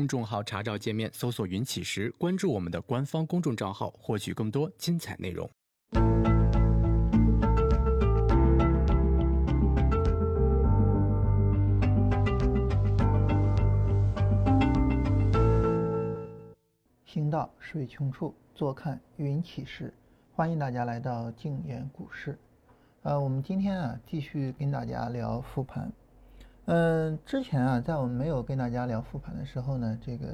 公众号查找界面搜索“云起时”，关注我们的官方公众账号，获取更多精彩内容。行到水穷处，坐看云起时。欢迎大家来到静言股市。呃，我们今天啊，继续跟大家聊复盘。嗯，之前啊，在我们没有跟大家聊复盘的时候呢，这个，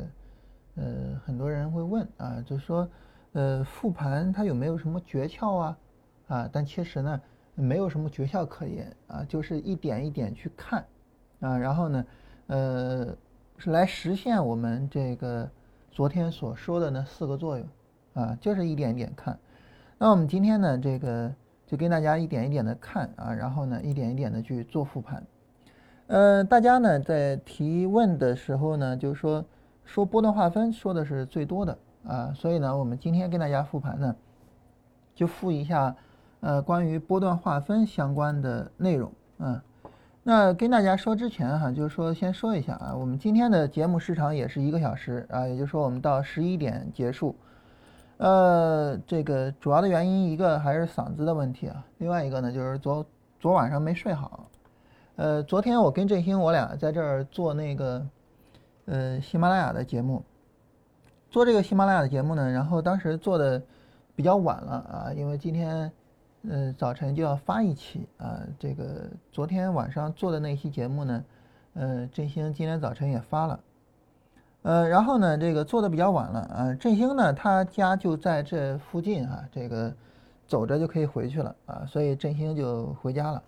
呃，很多人会问啊，就说，呃，复盘它有没有什么诀窍啊？啊，但其实呢，没有什么诀窍可言啊，就是一点一点去看啊，然后呢，呃，是来实现我们这个昨天所说的那四个作用啊，就是一点一点看。那我们今天呢，这个就跟大家一点一点的看啊，然后呢，一点一点的去做复盘。呃，大家呢在提问的时候呢，就是说说波段划分说的是最多的啊，所以呢，我们今天跟大家复盘呢，就复一下呃关于波段划分相关的内容啊。那跟大家说之前哈，就是说先说一下啊，我们今天的节目时长也是一个小时啊，也就是说我们到十一点结束。呃，这个主要的原因一个还是嗓子的问题啊，另外一个呢就是昨昨晚上没睡好。呃，昨天我跟振兴我俩在这儿做那个，呃，喜马拉雅的节目，做这个喜马拉雅的节目呢，然后当时做的比较晚了啊，因为今天，呃，早晨就要发一期啊，这个昨天晚上做的那期节目呢，呃，振兴今天早晨也发了，呃，然后呢，这个做的比较晚了啊，振兴呢他家就在这附近啊，这个走着就可以回去了啊，所以振兴就回家了。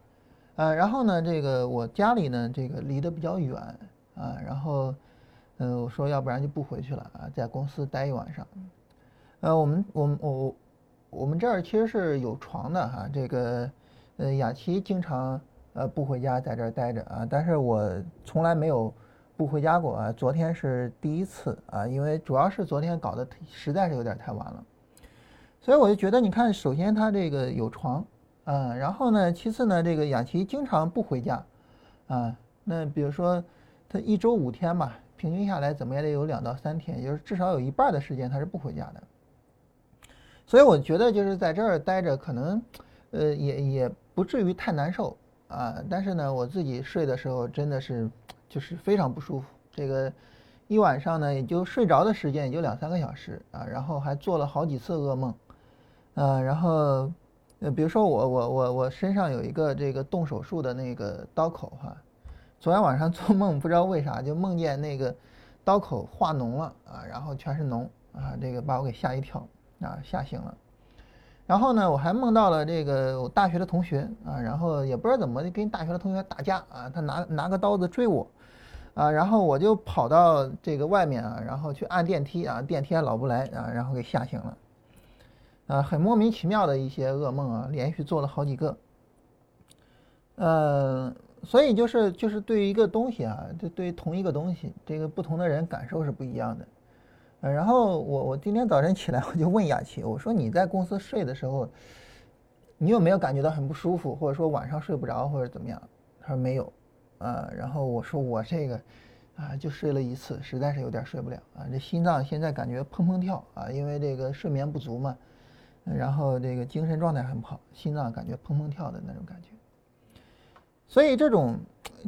呃，然后呢，这个我家里呢，这个离得比较远啊，然后，呃，我说要不然就不回去了啊，在公司待一晚上。呃，我们我们我我们这儿其实是有床的哈，这个呃雅琪经常呃不回家，在这儿待着啊，但是我从来没有不回家过啊，昨天是第一次啊，因为主要是昨天搞得实在是有点太晚了，所以我就觉得，你看，首先他这个有床。嗯，然后呢，其次呢，这个雅琪经常不回家，啊，那比如说，他一周五天吧，平均下来怎么也得有两到三天，也就是至少有一半的时间他是不回家的。所以我觉得就是在这儿待着，可能，呃，也也不至于太难受啊。但是呢，我自己睡的时候真的是就是非常不舒服，这个一晚上呢，也就睡着的时间也就两三个小时啊，然后还做了好几次噩梦，啊，然后。呃，比如说我我我我身上有一个这个动手术的那个刀口哈，昨天晚上做梦不知道为啥就梦见那个刀口化脓了啊，然后全是脓啊，这个把我给吓一跳啊，吓醒了。然后呢，我还梦到了这个我大学的同学啊，然后也不知道怎么跟大学的同学打架啊，他拿拿个刀子追我啊，然后我就跑到这个外面啊，然后去按电梯啊，电梯还老不来啊，然后给吓醒了。啊，很莫名其妙的一些噩梦啊，连续做了好几个。呃，所以就是就是对于一个东西啊，就对于同一个东西，这个不同的人感受是不一样的。呃，然后我我今天早晨起来我就问雅琪，我说你在公司睡的时候，你有没有感觉到很不舒服，或者说晚上睡不着或者怎么样？他说没有。啊，然后我说我这个啊就睡了一次，实在是有点睡不了啊，这心脏现在感觉砰砰跳啊，因为这个睡眠不足嘛。然后这个精神状态很不好，心脏感觉砰砰跳的那种感觉。所以这种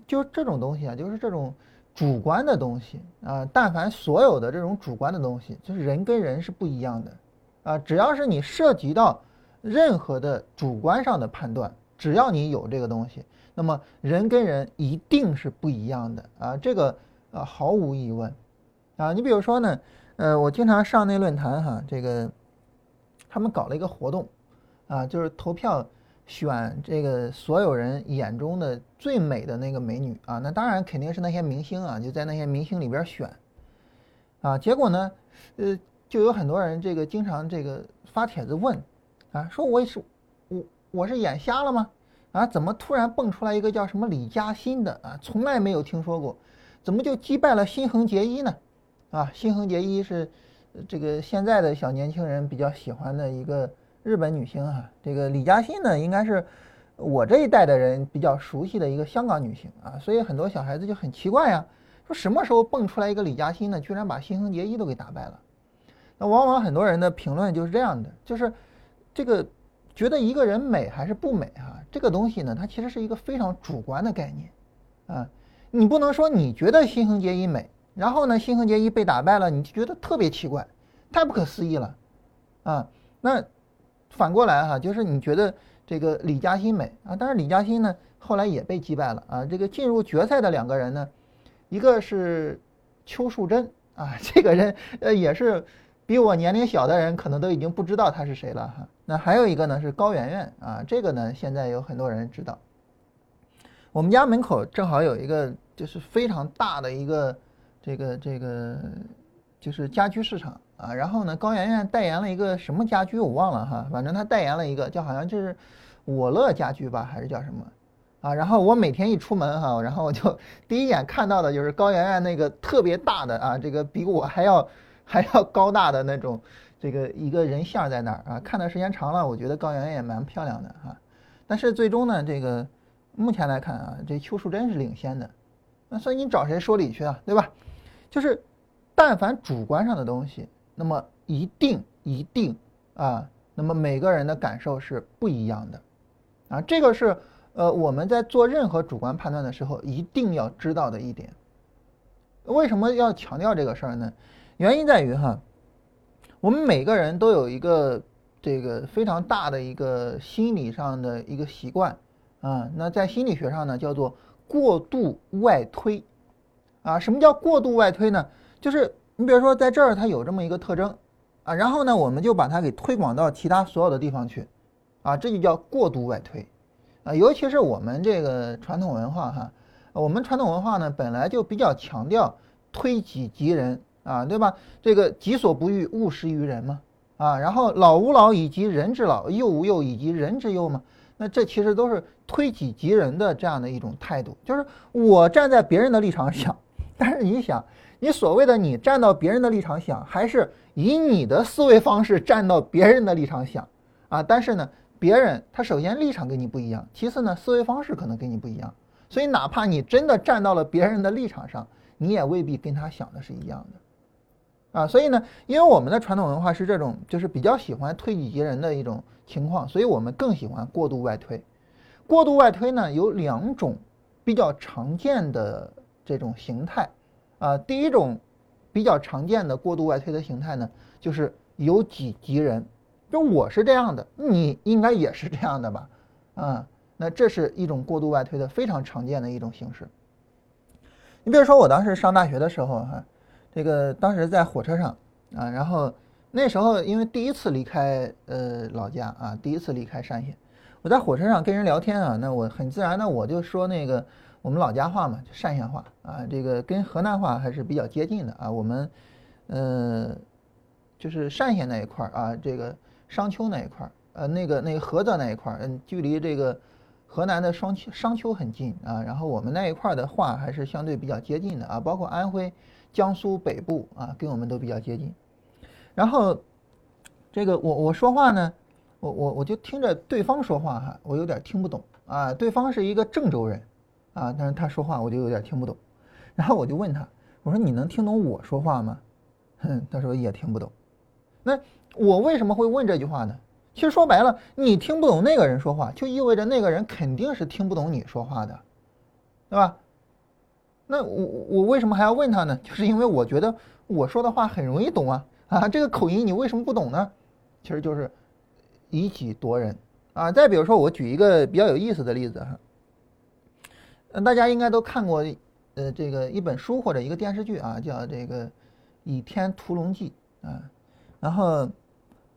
就这种东西啊，就是这种主观的东西啊，但凡所有的这种主观的东西，就是人跟人是不一样的啊。只要是你涉及到任何的主观上的判断，只要你有这个东西，那么人跟人一定是不一样的啊。这个啊毫无疑问啊。你比如说呢，呃，我经常上那论坛哈，这个。他们搞了一个活动，啊，就是投票选这个所有人眼中的最美的那个美女啊，那当然肯定是那些明星啊，就在那些明星里边选，啊，结果呢，呃，就有很多人这个经常这个发帖子问，啊，说我是我我是眼瞎了吗？啊，怎么突然蹦出来一个叫什么李嘉欣的啊，从来没有听说过，怎么就击败了新垣结衣呢？啊，新垣结衣是。这个现在的小年轻人比较喜欢的一个日本女星哈，这个李嘉欣呢，应该是我这一代的人比较熟悉的一个香港女星啊，所以很多小孩子就很奇怪呀，说什么时候蹦出来一个李嘉欣呢？居然把新垣结衣都给打败了。那往往很多人的评论就是这样的，就是这个觉得一个人美还是不美啊？这个东西呢，它其实是一个非常主观的概念啊。你不能说你觉得新垣结衣美，然后呢，新垣结衣被打败了，你就觉得特别奇怪，太不可思议了啊。那反过来哈，就是你觉得这个李嘉欣美啊，但是李嘉欣呢后来也被击败了啊。这个进入决赛的两个人呢，一个是邱淑贞啊，这个人呃也是。比我年龄小的人可能都已经不知道他是谁了哈。那还有一个呢是高圆圆啊，这个呢现在有很多人知道。我们家门口正好有一个就是非常大的一个这个这个就是家居市场啊。然后呢，高圆圆代言了一个什么家居我忘了哈，反正她代言了一个叫好像就是我乐家居吧，还是叫什么啊？然后我每天一出门哈，然后我就第一眼看到的就是高圆圆那个特别大的啊，这个比我还要。还要高大的那种，这个一个人像在那儿啊，看的时间长了，我觉得高圆圆也蛮漂亮的哈。但是最终呢，这个目前来看啊，这邱淑贞是领先的，那所以你找谁说理去啊，对吧？就是，但凡主观上的东西，那么一定一定啊，那么每个人的感受是不一样的，啊，这个是呃我们在做任何主观判断的时候一定要知道的一点。为什么要强调这个事儿呢？原因在于哈，我们每个人都有一个这个非常大的一个心理上的一个习惯啊，那在心理学上呢叫做过度外推啊。什么叫过度外推呢？就是你比如说在这儿它有这么一个特征啊，然后呢我们就把它给推广到其他所有的地方去啊，这就叫过度外推啊。尤其是我们这个传统文化哈，我们传统文化呢本来就比较强调推己及人。啊，对吧？这个己所不欲，勿施于人嘛。啊，然后老吾老以及人之老，幼吾幼以及人之幼嘛。那这其实都是推己及人的这样的一种态度，就是我站在别人的立场想，但是你想，你所谓的你站到别人的立场想，还是以你的思维方式站到别人的立场想啊？但是呢，别人他首先立场跟你不一样，其次呢，思维方式可能跟你不一样，所以哪怕你真的站到了别人的立场上，你也未必跟他想的是一样的。啊，所以呢，因为我们的传统文化是这种，就是比较喜欢推己及人的一种情况，所以我们更喜欢过度外推。过度外推呢，有两种比较常见的这种形态。啊，第一种比较常见的过度外推的形态呢，就是由己及人，就我是这样的，你应该也是这样的吧？啊，那这是一种过度外推的非常常见的一种形式。你比如说我当时上大学的时候，哈。这个当时在火车上啊，然后那时候因为第一次离开呃老家啊，第一次离开单县，我在火车上跟人聊天啊，那我很自然的我就说那个我们老家话嘛，就单县话啊，这个跟河南话还是比较接近的啊。我们呃就是单县那一块儿啊，这个商丘那一块儿，呃那个那个菏泽那一块儿，嗯，距离这个河南的商丘商丘很近啊。然后我们那一块儿的话还是相对比较接近的啊，包括安徽。江苏北部啊，跟我们都比较接近。然后，这个我我说话呢，我我我就听着对方说话哈，我有点听不懂啊。对方是一个郑州人啊，但是他说话我就有点听不懂。然后我就问他，我说你能听懂我说话吗？哼，他说也听不懂。那我为什么会问这句话呢？其实说白了，你听不懂那个人说话，就意味着那个人肯定是听不懂你说话的，对吧？那我我为什么还要问他呢？就是因为我觉得我说的话很容易懂啊啊，这个口音你为什么不懂呢？其实就是以己夺人啊。再比如说，我举一个比较有意思的例子哈，嗯，大家应该都看过呃这个一本书或者一个电视剧啊，叫这个《倚天屠龙记》啊。然后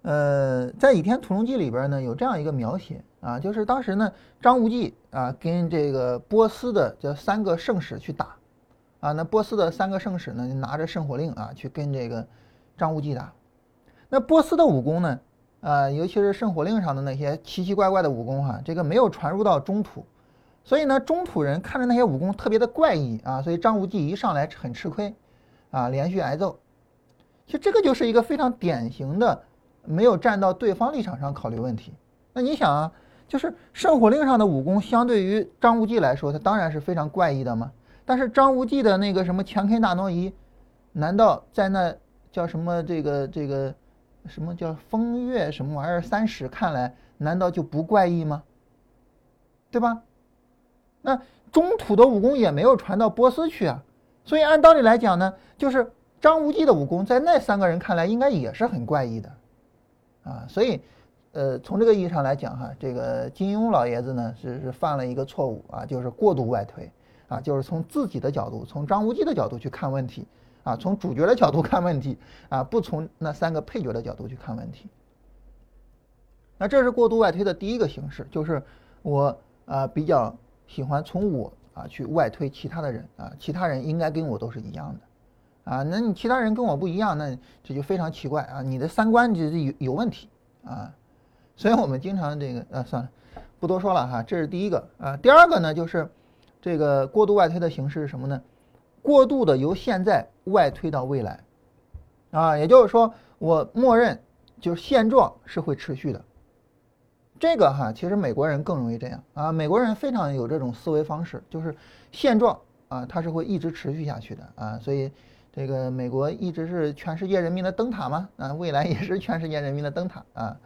呃，在《倚天屠龙记》里边呢，有这样一个描写啊，就是当时呢张无忌啊跟这个波斯的这三个圣使去打。啊，那波斯的三个圣使呢，拿着圣火令啊，去跟这个张无忌打。那波斯的武功呢，啊，尤其是圣火令上的那些奇奇怪怪的武功哈，这个没有传入到中土，所以呢，中土人看着那些武功特别的怪异啊，所以张无忌一上来很吃亏，啊，连续挨揍。其实这个就是一个非常典型的没有站到对方立场上考虑问题。那你想啊，就是圣火令上的武功相对于张无忌来说，他当然是非常怪异的嘛。但是张无忌的那个什么前 K 大挪移，难道在那叫什么这个这个什么叫风月什么玩意儿三史看来，难道就不怪异吗？对吧？那中土的武功也没有传到波斯去啊，所以按道理来讲呢，就是张无忌的武功在那三个人看来应该也是很怪异的，啊，所以，呃，从这个意义上来讲哈，这个金庸老爷子呢是是犯了一个错误啊，就是过度外推啊，就是从自己的角度，从张无忌的角度去看问题啊，从主角的角度看问题啊，不从那三个配角的角度去看问题。那这是过度外推的第一个形式，就是我啊比较。喜欢从我啊去外推其他的人啊，其他人应该跟我都是一样的，啊，那你其他人跟我不一样，那这就非常奇怪啊，你的三观就是有有问题啊，所以我们经常这个啊算了，不多说了哈，这是第一个啊，第二个呢就是这个过度外推的形式是什么呢？过度的由现在外推到未来，啊，也就是说我默认就是现状是会持续的。这个哈，其实美国人更容易这样啊。美国人非常有这种思维方式，就是现状啊，它是会一直持续下去的啊。所以，这个美国一直是全世界人民的灯塔嘛啊，未来也是全世界人民的灯塔啊。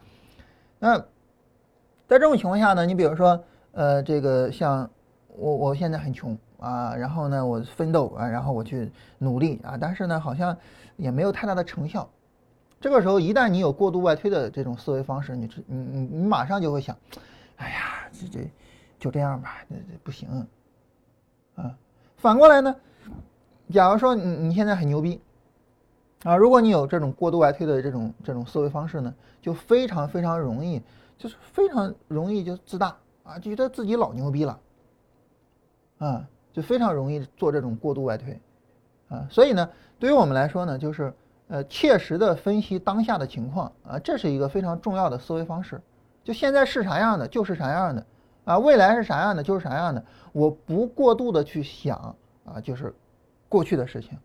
那在这种情况下呢，你比如说，呃，这个像我我现在很穷啊，然后呢，我奋斗啊，然后我去努力啊，但是呢，好像也没有太大的成效。这个时候，一旦你有过度外推的这种思维方式，你你你你马上就会想，哎呀，这这就这样吧，这这不行，啊，反过来呢，假如说你你现在很牛逼，啊，如果你有这种过度外推的这种这种思维方式呢，就非常非常容易，就是非常容易就自大啊，就觉得自己老牛逼了，啊，就非常容易做这种过度外推，啊，所以呢，对于我们来说呢，就是。呃，切实的分析当下的情况啊，这是一个非常重要的思维方式。就现在是啥样的，就是啥样的啊；未来是啥样的，就是啥样的。我不过度的去想啊，就是过去的事情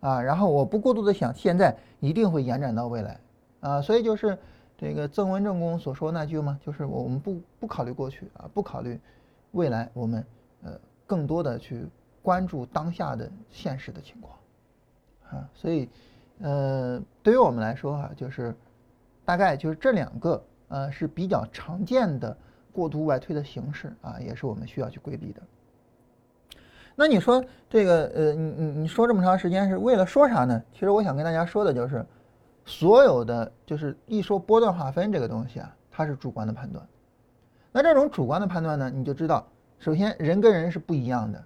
啊，然后我不过度的想现在一定会延展到未来啊。所以就是这个曾文正公所说那句嘛，就是我们不不考虑过去啊，不考虑未来，我们呃更多的去关注当下的现实的情况啊，所以。呃，对于我们来说哈，就是大概就是这两个呃是比较常见的过度外推的形式啊，也是我们需要去规避的。那你说这个呃，你你你说这么长时间是为了说啥呢？其实我想跟大家说的就是，所有的就是一说波段划分这个东西啊，它是主观的判断。那这种主观的判断呢，你就知道，首先人跟人是不一样的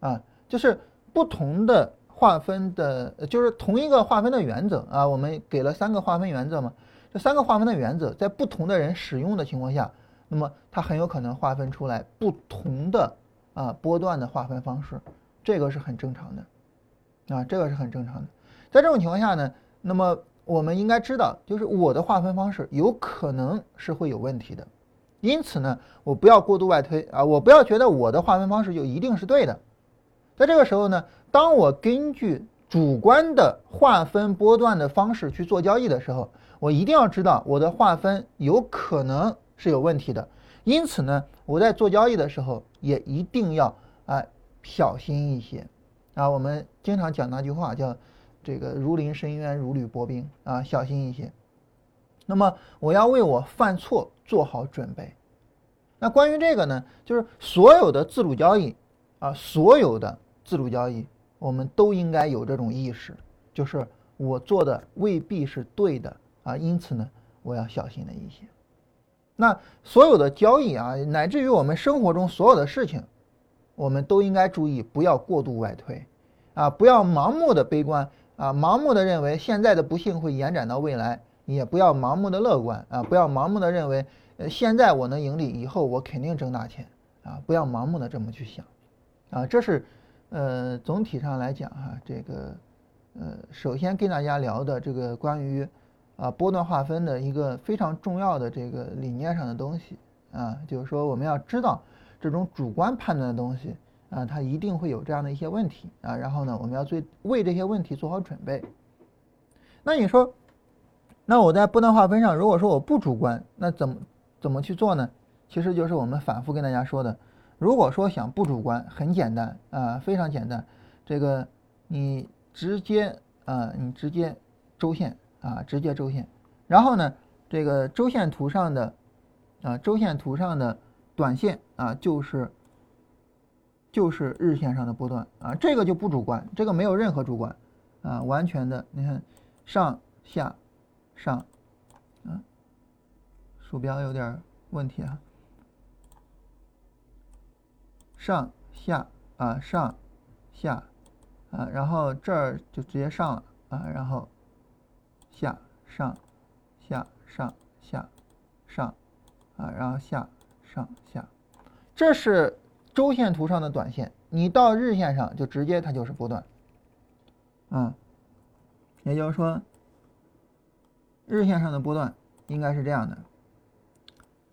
啊，就是不同的。划分的，就是同一个划分的原则啊，我们给了三个划分原则嘛。这三个划分的原则，在不同的人使用的情况下，那么它很有可能划分出来不同的啊波段的划分方式，这个是很正常的，啊，这个是很正常的。在这种情况下呢，那么我们应该知道，就是我的划分方式有可能是会有问题的，因此呢，我不要过度外推啊，我不要觉得我的划分方式就一定是对的。在这个时候呢。当我根据主观的划分波段的方式去做交易的时候，我一定要知道我的划分有可能是有问题的。因此呢，我在做交易的时候也一定要啊小心一些啊。我们经常讲那句话叫“这个如临深渊，如履薄冰”啊，小心一些。那么我要为我犯错做好准备。那关于这个呢，就是所有的自主交易啊，所有的自主交易。我们都应该有这种意识，就是我做的未必是对的啊，因此呢，我要小心的一些。那所有的交易啊，乃至于我们生活中所有的事情，我们都应该注意，不要过度外推，啊，不要盲目的悲观啊，盲目的认为现在的不幸会延展到未来，也不要盲目的乐观啊，不要盲目的认为，呃，现在我能盈利，以后我肯定挣大钱啊，不要盲目的这么去想，啊，这是。呃，总体上来讲哈，这个，呃，首先跟大家聊的这个关于啊波段划分的一个非常重要的这个理念上的东西啊，就是说我们要知道这种主观判断的东西啊，它一定会有这样的一些问题啊，然后呢，我们要最为这些问题做好准备。那你说，那我在波段划分上，如果说我不主观，那怎么怎么去做呢？其实就是我们反复跟大家说的。如果说想不主观，很简单啊，非常简单，这个你直接啊，你直接周线啊，直接周线，然后呢，这个周线图上的啊，周线图上的短线啊，就是就是日线上的波段啊，这个就不主观，这个没有任何主观啊，完全的，你看上下上啊，鼠标有点问题啊。上下啊上下啊，然后这儿就直接上了啊，然后下上下上下上啊，然后下上下，这是周线图上的短线。你到日线上就直接它就是波段，啊，也就是说日线上的波段应该是这样的：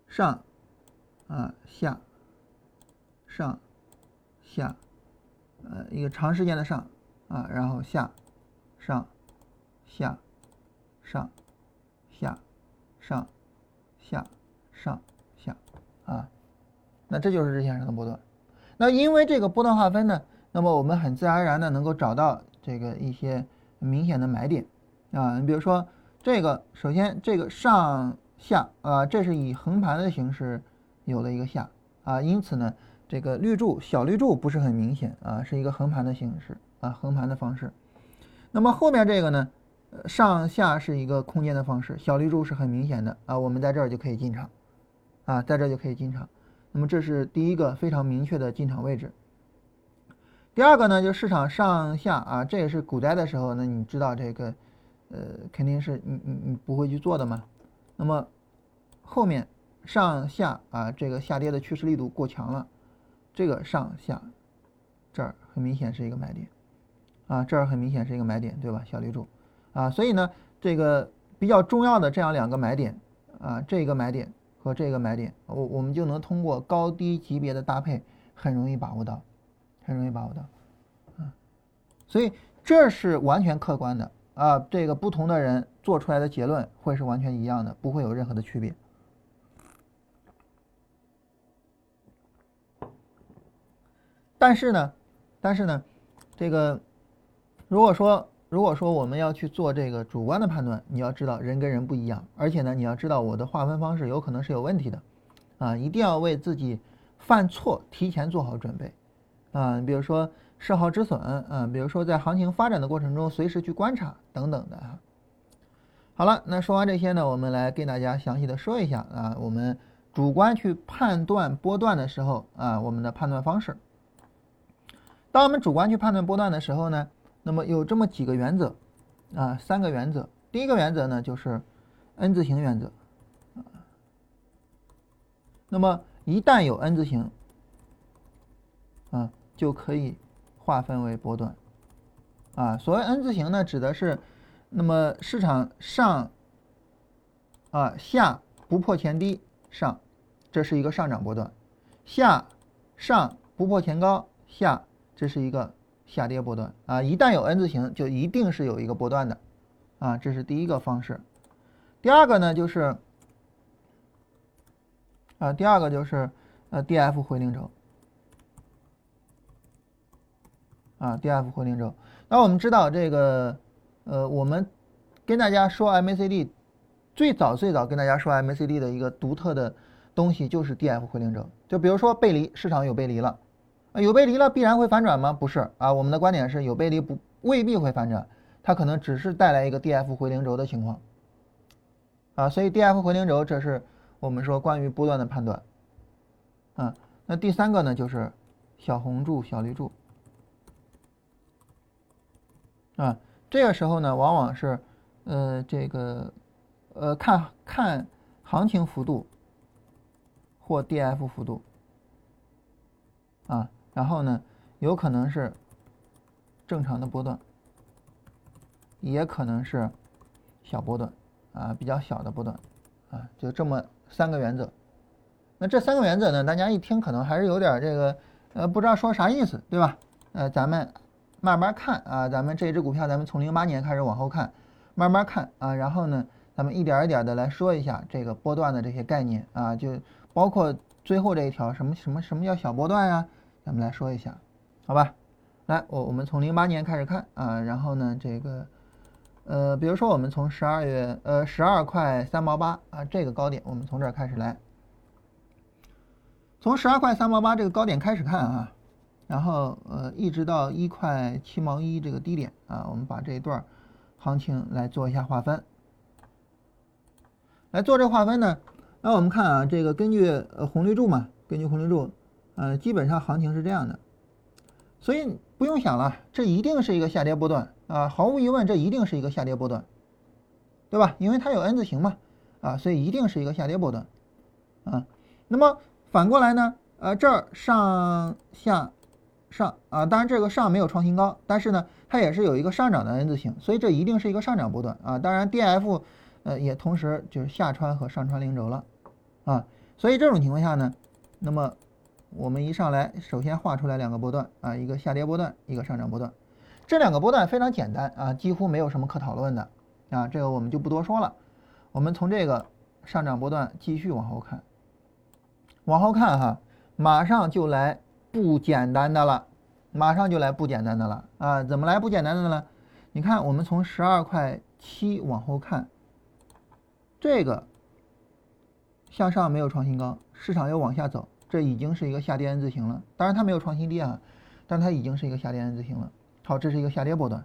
上啊下上。下，呃，一个长时间的上啊，然后下，上，下，上，下，上，下，上下啊，那这就是日线上的波段。那因为这个波段划分呢，那么我们很自然而然的能够找到这个一些明显的买点啊。你比如说这个，首先这个上下啊，这是以横盘的形式有了一个下啊，因此呢。这个绿柱小绿柱不是很明显啊，是一个横盘的形式啊，横盘的方式。那么后面这个呢，上下是一个空间的方式，小绿柱是很明显的啊，我们在这儿就可以进场啊，在这儿就可以进场。那么这是第一个非常明确的进场位置。第二个呢，就市场上下啊，这也是股灾的时候，那你知道这个，呃，肯定是你你你不会去做的嘛。那么后面上下啊，这个下跌的趋势力度过强了。这个上下，这儿很明显是一个买点，啊，这儿很明显是一个买点，对吧？小绿柱，啊，所以呢，这个比较重要的这样两个买点，啊，这个买点和这个买点，我我们就能通过高低级别的搭配，很容易把握到，很容易把握到，啊，所以这是完全客观的，啊，这个不同的人做出来的结论会是完全一样的，不会有任何的区别。但是呢，但是呢，这个如果说如果说我们要去做这个主观的判断，你要知道人跟人不一样，而且呢，你要知道我的划分方式有可能是有问题的，啊，一定要为自己犯错提前做好准备，啊，你比如说设好止损，啊，比如说在行情发展的过程中随时去观察等等的哈。好了，那说完这些呢，我们来跟大家详细的说一下啊，我们主观去判断波段的时候啊，我们的判断方式。当我们主观去判断波段的时候呢，那么有这么几个原则，啊，三个原则。第一个原则呢就是 N 字形原则，啊，那么一旦有 N 字形，啊，就可以划分为波段，啊，所谓 N 字形呢，指的是，那么市场上，啊下不破前低上，这是一个上涨波段，下上不破前高下。这是一个下跌波段啊，一旦有 N 字形，就一定是有一个波段的，啊，这是第一个方式。第二个呢，就是啊，第二个就是呃，D F 回零轴，啊，D F 回零轴。那我们知道这个，呃，我们跟大家说 M A C D，最早最早跟大家说 M A C D 的一个独特的东西就是 D F 回零轴，就比如说背离，市场有背离了。有背离了必然会反转吗？不是啊，我们的观点是有背离不未必会反转，它可能只是带来一个 D F 回零轴的情况啊，所以 D F 回零轴这是我们说关于波段的判断啊。那第三个呢就是小红柱小绿柱啊，这个时候呢往往是呃这个呃看看行情幅度或 D F 幅度啊。然后呢，有可能是正常的波段，也可能是小波段，啊，比较小的波段，啊，就这么三个原则。那这三个原则呢，大家一听可能还是有点这个，呃，不知道说啥意思，对吧？呃，咱们慢慢看啊，咱们这只股票，咱们从零八年开始往后看，慢慢看啊，然后呢，咱们一点一点的来说一下这个波段的这些概念啊，就包括最后这一条什么什么什么叫小波段呀？咱们来说一下，好吧？来，我我们从零八年开始看啊，然后呢，这个呃，比如说我们从十二月呃十二块三毛八啊这个高点，我们从这儿开始来，从十二块三毛八这个高点开始看啊，然后呃一直到一块七毛一这个低点啊，我们把这一段行情来做一下划分。来做这划分呢，那我们看啊，这个根据呃红绿柱嘛，根据红绿柱，呃，基本上行情是这样的，所以不用想了，这一定是一个下跌波段啊，毫无疑问，这一定是一个下跌波段，对吧？因为它有 N 字形嘛，啊，所以一定是一个下跌波段，啊，那么反过来呢，呃，这儿上下上啊，当然这个上没有创新高，但是呢，它也是有一个上涨的 N 字形，所以这一定是一个上涨波段啊，当然 D F。呃，也同时就是下穿和上穿零轴了，啊，所以这种情况下呢，那么我们一上来首先画出来两个波段啊，一个下跌波段，一个上涨波段，这两个波段非常简单啊，几乎没有什么可讨论的啊，这个我们就不多说了。我们从这个上涨波段继续往后看，往后看哈，马上就来不简单的了，马上就来不简单的了啊，怎么来不简单的呢？你看，我们从十二块七往后看。这个向上没有创新高，市场又往下走，这已经是一个下跌 N 字形了。当然它没有创新低啊，但它已经是一个下跌 N 字形了。好，这是一个下跌波段。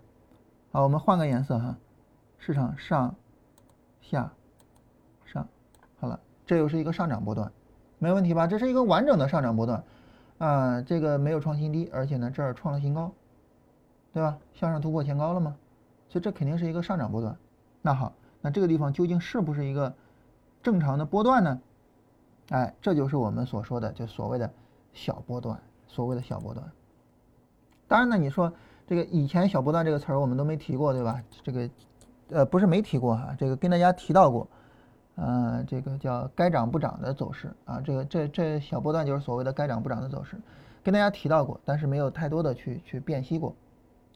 好，我们换个颜色哈，市场上下上，好了，这又是一个上涨波段，没问题吧？这是一个完整的上涨波段啊，这个没有创新低，而且呢这儿创了新高，对吧？向上突破前高了吗？所以这肯定是一个上涨波段。那好。那这个地方究竟是不是一个正常的波段呢？哎，这就是我们所说的，就所谓的小波段，所谓的小波段。当然呢，你说这个以前小波段这个词儿我们都没提过，对吧？这个呃不是没提过哈，这个跟大家提到过，呃，这个叫该涨不涨的走势啊，这个这这小波段就是所谓的该涨不涨的走势，跟大家提到过，但是没有太多的去去辨析过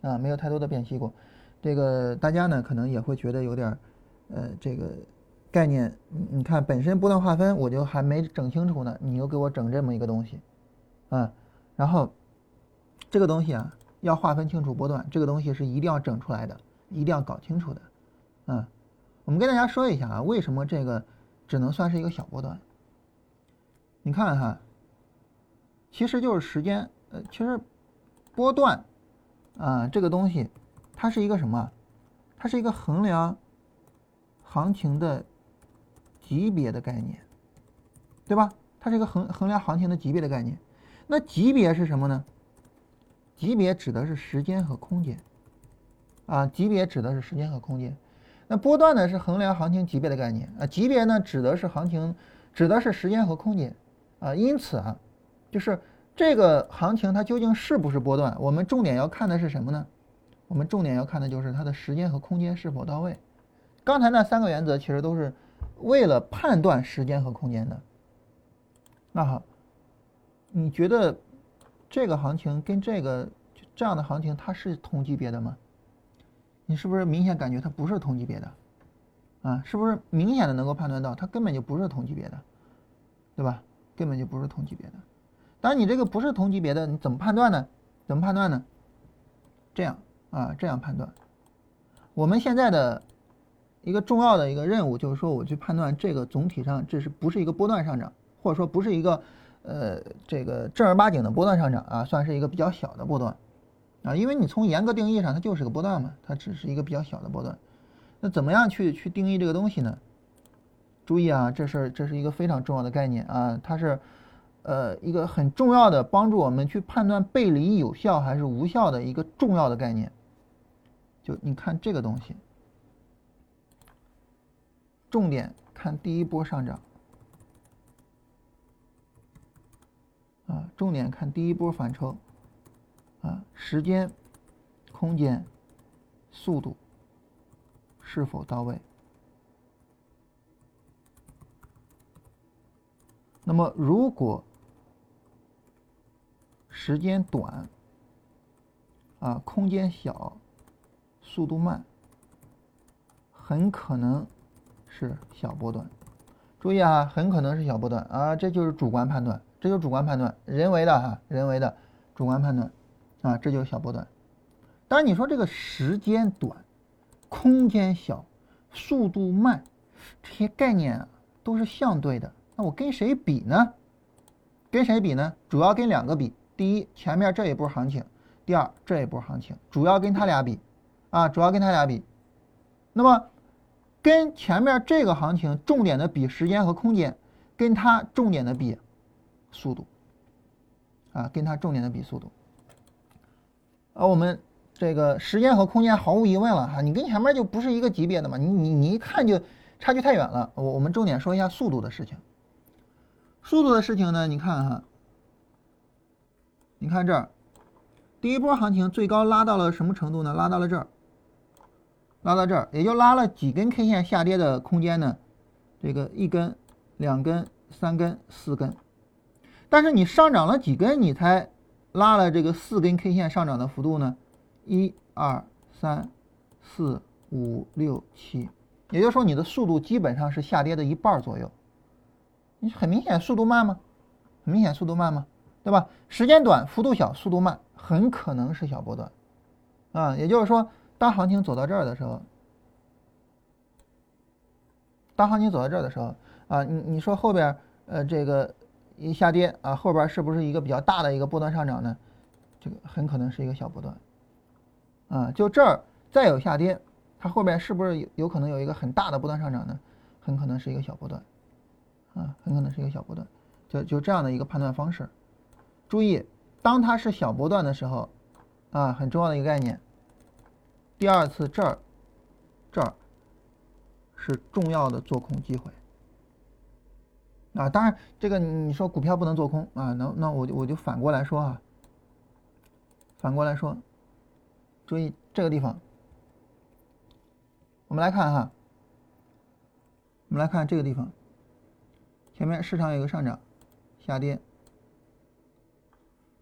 啊，没有太多的辨析过。这个大家呢可能也会觉得有点。呃，这个概念，你看本身波段划分我就还没整清楚呢，你又给我整这么一个东西，啊，然后这个东西啊要划分清楚波段，这个东西是一定要整出来的，一定要搞清楚的，嗯，我们跟大家说一下啊，为什么这个只能算是一个小波段？你看哈，其实就是时间，呃，其实波段啊这个东西，它是一个什么？它是一个衡量。行情的级别的概念，对吧？它是一个衡衡量行情的级别的概念。那级别是什么呢？级别指的是时间和空间，啊，级别指的是时间和空间。那波段呢是衡量行情级别的概念啊，级别呢指的是行情，指的是时间和空间啊。因此啊，就是这个行情它究竟是不是波段，我们重点要看的是什么呢？我们重点要看的就是它的时间和空间是否到位。刚才那三个原则其实都是为了判断时间和空间的。那好，你觉得这个行情跟这个这样的行情它是同级别的吗？你是不是明显感觉它不是同级别的？啊，是不是明显的能够判断到它根本就不是同级别的，对吧？根本就不是同级别的。当然，你这个不是同级别的，你怎么判断呢？怎么判断呢？这样啊，这样判断。我们现在的。一个重要的一个任务就是说，我去判断这个总体上这是不是一个波段上涨，或者说不是一个呃这个正儿八经的波段上涨啊，算是一个比较小的波段啊，因为你从严格定义上它就是个波段嘛，它只是一个比较小的波段。那怎么样去去定义这个东西呢？注意啊，这是这是一个非常重要的概念啊，它是呃一个很重要的帮助我们去判断背离有效还是无效的一个重要的概念。就你看这个东西。重点看第一波上涨，啊，重点看第一波反抽，啊，时间、空间、速度是否到位。那么，如果时间短，啊，空间小，速度慢，很可能。是小波段，注意啊，很可能是小波段啊，这就是主观判断，这就是主观判断，人为的哈，人为的主观判断啊，这就是小波段。当然你说这个时间短、空间小、速度慢，这些概念啊都是相对的。那我跟谁比呢？跟谁比呢？主要跟两个比。第一，前面这一波行情；第二，这一波行情，主要跟他俩比啊，主要跟他俩比。那么，跟前面这个行情重点的比时间和空间，跟它重点的比速度啊，跟它重点的比速度。而我们这个时间和空间毫无疑问了哈，你跟前面就不是一个级别的嘛，你你你一看就差距太远了。我我们重点说一下速度的事情。速度的事情呢？你看哈，你看这儿，第一波行情最高拉到了什么程度呢？拉到了这儿，拉到这儿，也就拉了几根 K 线下跌的空间呢？这个一根、两根、三根、四根，但是你上涨了几根，你才拉了这个四根 K 线上涨的幅度呢？一、二、三、四、五、六、七，也就是说你的速度基本上是下跌的一半左右。你很明显速度慢吗？很明显速度慢吗？对吧？时间短，幅度小，速度慢，很可能是小波段，啊，也就是说，当行情走到这儿的时候，当行情走到这儿的时候，啊，你你说后边呃这个一下跌啊，后边是不是一个比较大的一个波段上涨呢？这个很可能是一个小波段，啊，就这儿再有下跌，它后边是不是有有可能有一个很大的波段上涨呢？很可能是一个小波段。啊，很可能是一个小波段，就就这样的一个判断方式。注意，当它是小波段的时候，啊，很重要的一个概念。第二次这儿，这儿是重要的做空机会。啊，当然这个你说股票不能做空啊，那那我就我就反过来说啊，反过来说，注意这个地方，我们来看哈，我们来看这个地方。前面市场有个上涨，下跌，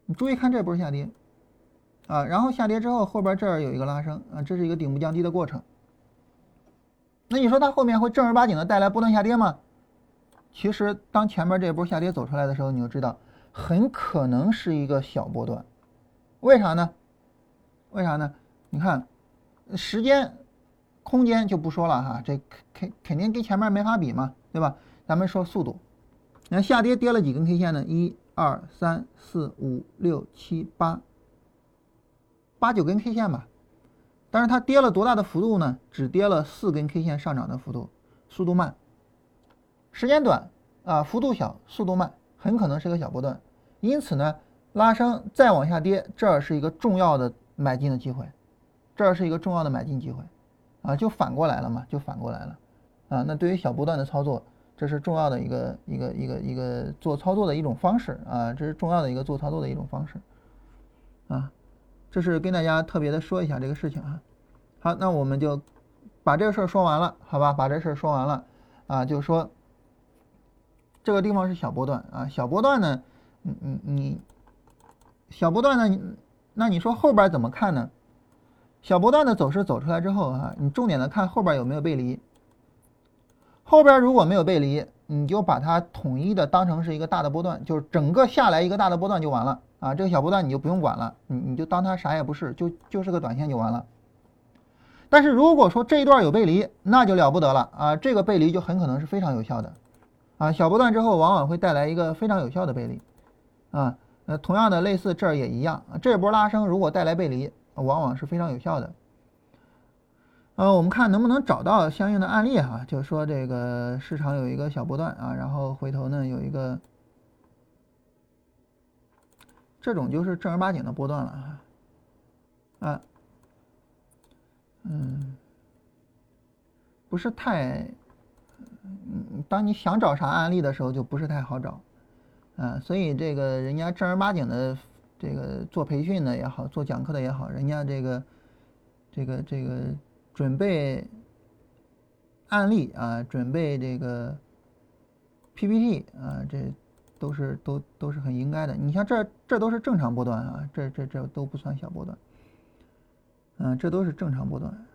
你注意看这波下跌，啊，然后下跌之后后边这儿有一个拉升啊，这是一个顶部降低的过程。那你说它后面会正儿八经的带来波段下跌吗？其实当前面这波下跌走出来的时候，你就知道很可能是一个小波段。为啥呢？为啥呢？你看时间、空间就不说了哈，这肯肯肯定跟前面没法比嘛，对吧？咱们说速度，那下跌跌了几根 K 线呢？一、二、三、四、五、六、七、八，八九根 K 线吧。但是它跌了多大的幅度呢？只跌了四根 K 线上涨的幅度，速度慢，时间短啊，幅度小，速度慢，很可能是个小波段。因此呢，拉升再往下跌，这是一个重要的买进的机会，这是一个重要的买进机会，啊，就反过来了嘛，就反过来了，啊，那对于小波段的操作。这是重要的一个一个一个一个做操作的一种方式啊，这是重要的一个做操作的一种方式啊，这是跟大家特别的说一下这个事情啊。好，那我们就把这个事儿说完了，好吧？把这事儿说完了啊，就是说这个地方是小波段啊，小波段呢，你你你小波段呢，那你说后边怎么看呢？小波段的走势走出来之后啊，你重点的看后边有没有背离。后边如果没有背离，你就把它统一的当成是一个大的波段，就是整个下来一个大的波段就完了啊。这个小波段你就不用管了，你你就当它啥也不是，就就是个短线就完了。但是如果说这一段有背离，那就了不得了啊！这个背离就很可能是非常有效的啊。小波段之后往往会带来一个非常有效的背离啊。呃，同样的类似这儿也一样，这波拉升如果带来背离，往往是非常有效的。呃，我们看能不能找到相应的案例哈，就是说这个市场有一个小波段啊，然后回头呢有一个这种就是正儿八经的波段了哈，啊，嗯，不是太，嗯，当你想找啥案例的时候就不是太好找，啊，所以这个人家正儿八经的这个做培训的也好，做讲课的也好，人家这个这个这个。准备案例啊，准备这个 PPT 啊，这都是都都是很应该的。你像这这都是正常波段啊，这这这都不算小波段。嗯，这都是正常波段。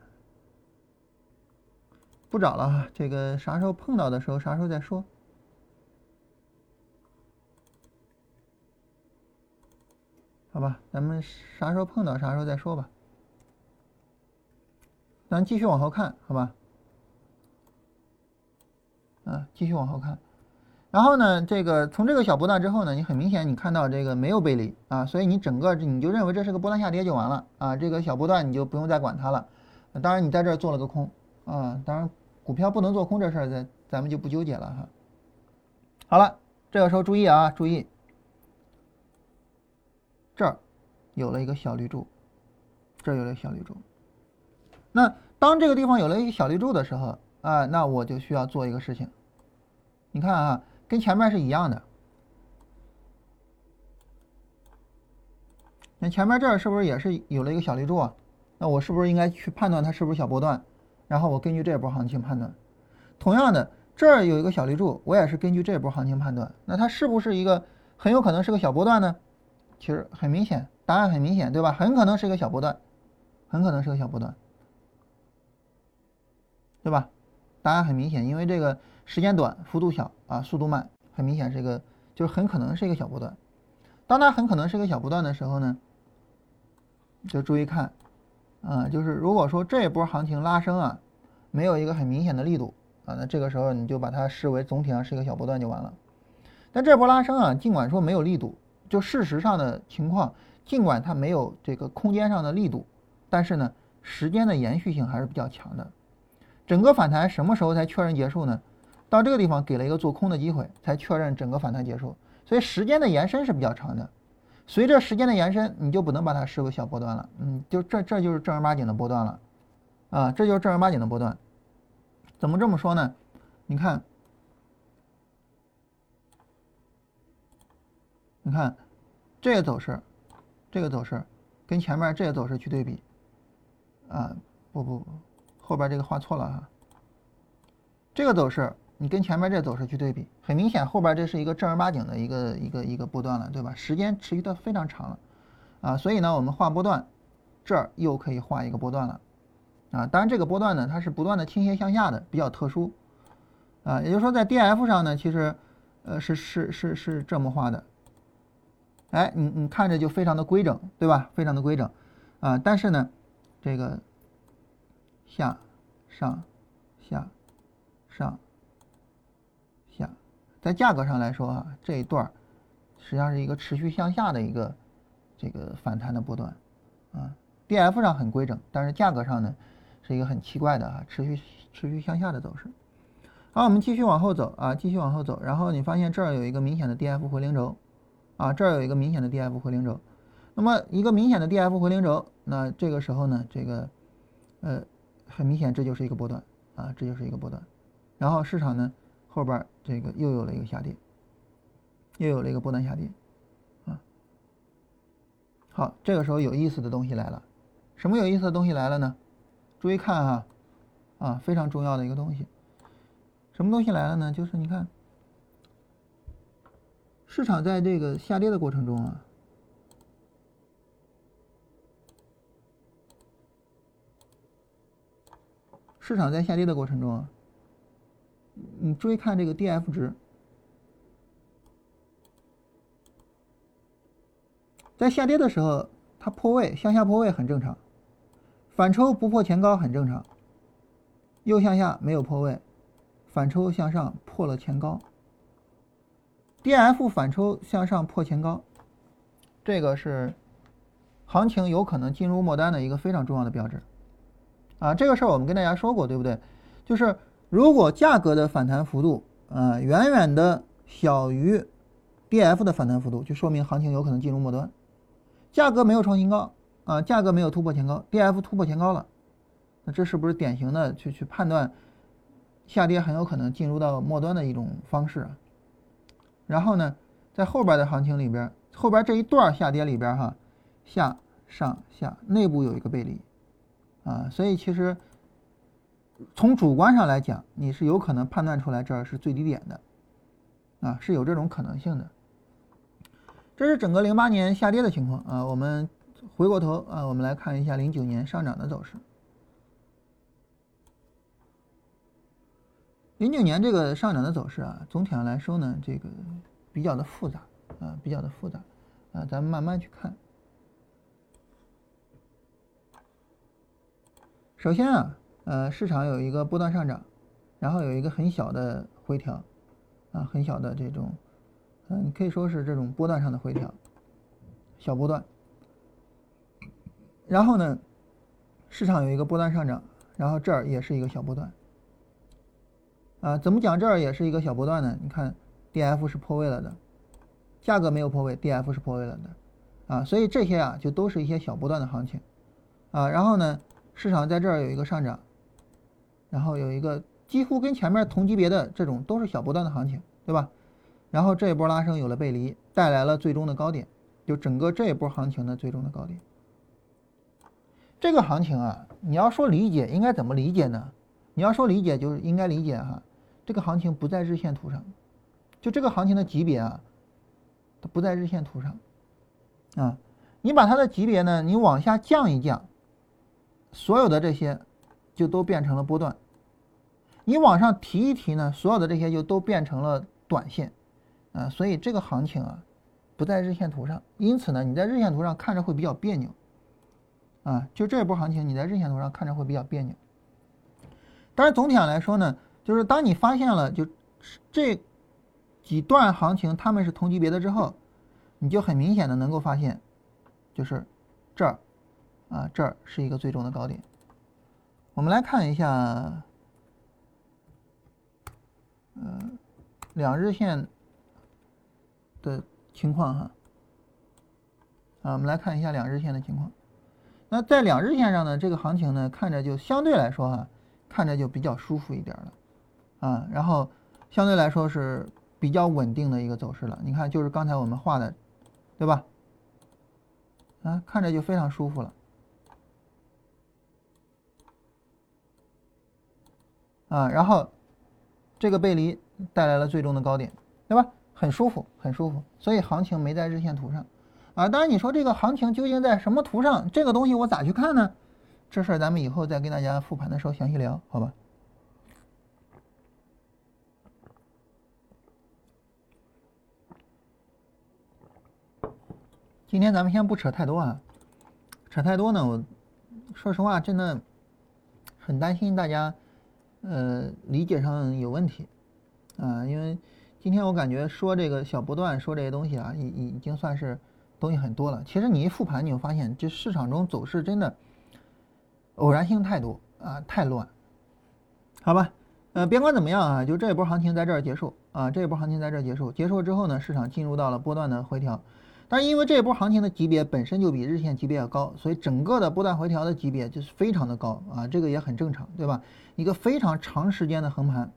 不找了，这个啥时候碰到的时候啥时候再说。好吧，咱们啥时候碰到啥时候再说吧。咱继续往后看，好吧？啊，继续往后看。然后呢，这个从这个小波段之后呢，你很明显你看到这个没有背离啊，所以你整个你就认为这是个波段下跌就完了啊，这个小波段你就不用再管它了。当然你在这儿做了个空啊，当然股票不能做空这事儿咱咱们就不纠结了哈。好了，这个时候注意啊，注意，这儿有了一个小绿柱，这儿有了小绿柱。那当这个地方有了一个小绿柱的时候啊，那我就需要做一个事情。你看啊，跟前面是一样的。那前面这儿是不是也是有了一个小绿柱啊？那我是不是应该去判断它是不是小波段？然后我根据这波行情判断。同样的，这儿有一个小绿柱，我也是根据这波行情判断。那它是不是一个很有可能是个小波段呢？其实很明显，答案很明显，对吧？很可能是一个小波段，很可能是个小波段。对吧？答案很明显，因为这个时间短、幅度小啊，速度慢，很明显是一个，就是很可能是一个小波段。当它很可能是一个小波段的时候呢，就注意看，啊，就是如果说这一波行情拉升啊，没有一个很明显的力度啊，那这个时候你就把它视为总体上是一个小波段就完了。但这波拉升啊，尽管说没有力度，就事实上的情况，尽管它没有这个空间上的力度，但是呢，时间的延续性还是比较强的。整个反弹什么时候才确认结束呢？到这个地方给了一个做空的机会，才确认整个反弹结束。所以时间的延伸是比较长的。随着时间的延伸，你就不能把它视为小波段了。嗯，就这这就是正儿八经的波段了，啊，这就是正儿八经的波段。怎么这么说呢？你看，你看这个走势，这个走势跟前面这个走势去对比，啊，不不不。后边这个画错了哈，这个走势你跟前面这走势去对比，很明显后边这是一个正儿八经的一个一个一个波段了，对吧？时间持续的非常长了，啊，所以呢，我们画波段，这儿又可以画一个波段了，啊，当然这个波段呢，它是不断的倾斜向下的，比较特殊，啊，也就是说在 D F 上呢，其实，呃，是是是是这么画的，哎，你你看着就非常的规整，对吧？非常的规整，啊，但是呢，这个。下，上，下，上，下，在价格上来说啊，这一段实际上是一个持续向下的一个这个反弹的波段啊。D F 上很规整，但是价格上呢是一个很奇怪的啊，持续持续向下的走势。好，我们继续往后走啊，继续往后走，然后你发现这儿有一个明显的 D F 回零轴啊，这儿有一个明显的 D F 回零轴。那么一个明显的 D F 回零轴，那这个时候呢，这个呃。很明显，这就是一个波段啊，这就是一个波段。然后市场呢后边这个又有了一个下跌，又有了一个波段下跌啊。好，这个时候有意思的东西来了，什么有意思的东西来了呢？注意看哈，啊，非常重要的一个东西，什么东西来了呢？就是你看，市场在这个下跌的过程中啊。市场在下跌的过程中，你注意看这个 D F 值，在下跌的时候，它破位向下破位很正常，反抽不破前高很正常，又向下没有破位，反抽向上破了前高，D F 反抽向上破前高，这个是行情有可能进入末端的一个非常重要的标志。啊，这个事儿我们跟大家说过，对不对？就是如果价格的反弹幅度啊远远的小于 D F 的反弹幅度，就说明行情有可能进入末端。价格没有创新高啊，价格没有突破前高，D F 突破前高了，那这是不是典型的去去判断下跌很有可能进入到末端的一种方式啊？然后呢，在后边的行情里边，后边这一段下跌里边哈，下上下内部有一个背离。啊，所以其实从主观上来讲，你是有可能判断出来这儿是最低点的，啊，是有这种可能性的。这是整个零八年下跌的情况啊。我们回过头啊，我们来看一下零九年上涨的走势。零九年这个上涨的走势啊，总体上来说呢，这个比较的复杂啊，比较的复杂啊，咱们慢慢去看首先啊，呃，市场有一个波段上涨，然后有一个很小的回调，啊，很小的这种，嗯，可以说是这种波段上的回调，小波段。然后呢，市场有一个波段上涨，然后这儿也是一个小波段。啊，怎么讲这儿也是一个小波段呢？你看，D F 是破位了的，价格没有破位，D F 是破位了的，啊，所以这些啊就都是一些小波段的行情，啊，然后呢，市场在这儿有一个上涨，然后有一个几乎跟前面同级别的这种都是小波段的行情，对吧？然后这一波拉升有了背离，带来了最终的高点，就整个这一波行情的最终的高点。这个行情啊，你要说理解应该怎么理解呢？你要说理解就是应该理解哈。这个行情不在日线图上，就这个行情的级别啊，它不在日线图上，啊，你把它的级别呢，你往下降一降，所有的这些就都变成了波段，你往上提一提呢，所有的这些就都变成了短线，啊，所以这个行情啊，不在日线图上，因此呢，你在日线图上看着会比较别扭，啊，就这波行情你在日线图上看着会比较别扭，但是总体上来说呢。就是当你发现了就这几段行情他们是同级别的之后，你就很明显的能够发现，就是这儿啊这儿是一个最终的高点。我们来看一下，嗯，两日线的情况哈。啊，我们来看一下两日线的情况。那在两日线上呢，这个行情呢看着就相对来说哈，看着就比较舒服一点了。啊，然后相对来说是比较稳定的一个走势了。你看，就是刚才我们画的，对吧？啊，看着就非常舒服了。啊，然后这个背离带来了最终的高点，对吧？很舒服，很舒服。所以行情没在日线图上。啊，当然你说这个行情究竟在什么图上？这个东西我咋去看呢？这事儿咱们以后再跟大家复盘的时候详细聊，好吧？今天咱们先不扯太多啊，扯太多呢，我说实话真的很担心大家，呃，理解上有问题啊，因为今天我感觉说这个小波段说这些东西啊，已已经算是东西很多了。其实你一复盘，你就发现这市场中走势真的偶然性太多啊，太乱，好吧？呃，别管怎么样啊，就这一波行情在这儿结束啊，这一波行情在这儿结束，结束之后呢，市场进入到了波段的回调。但是因为这一波行情的级别本身就比日线级别要高，所以整个的波段回调的级别就是非常的高啊，这个也很正常，对吧？一个非常长时间的横盘，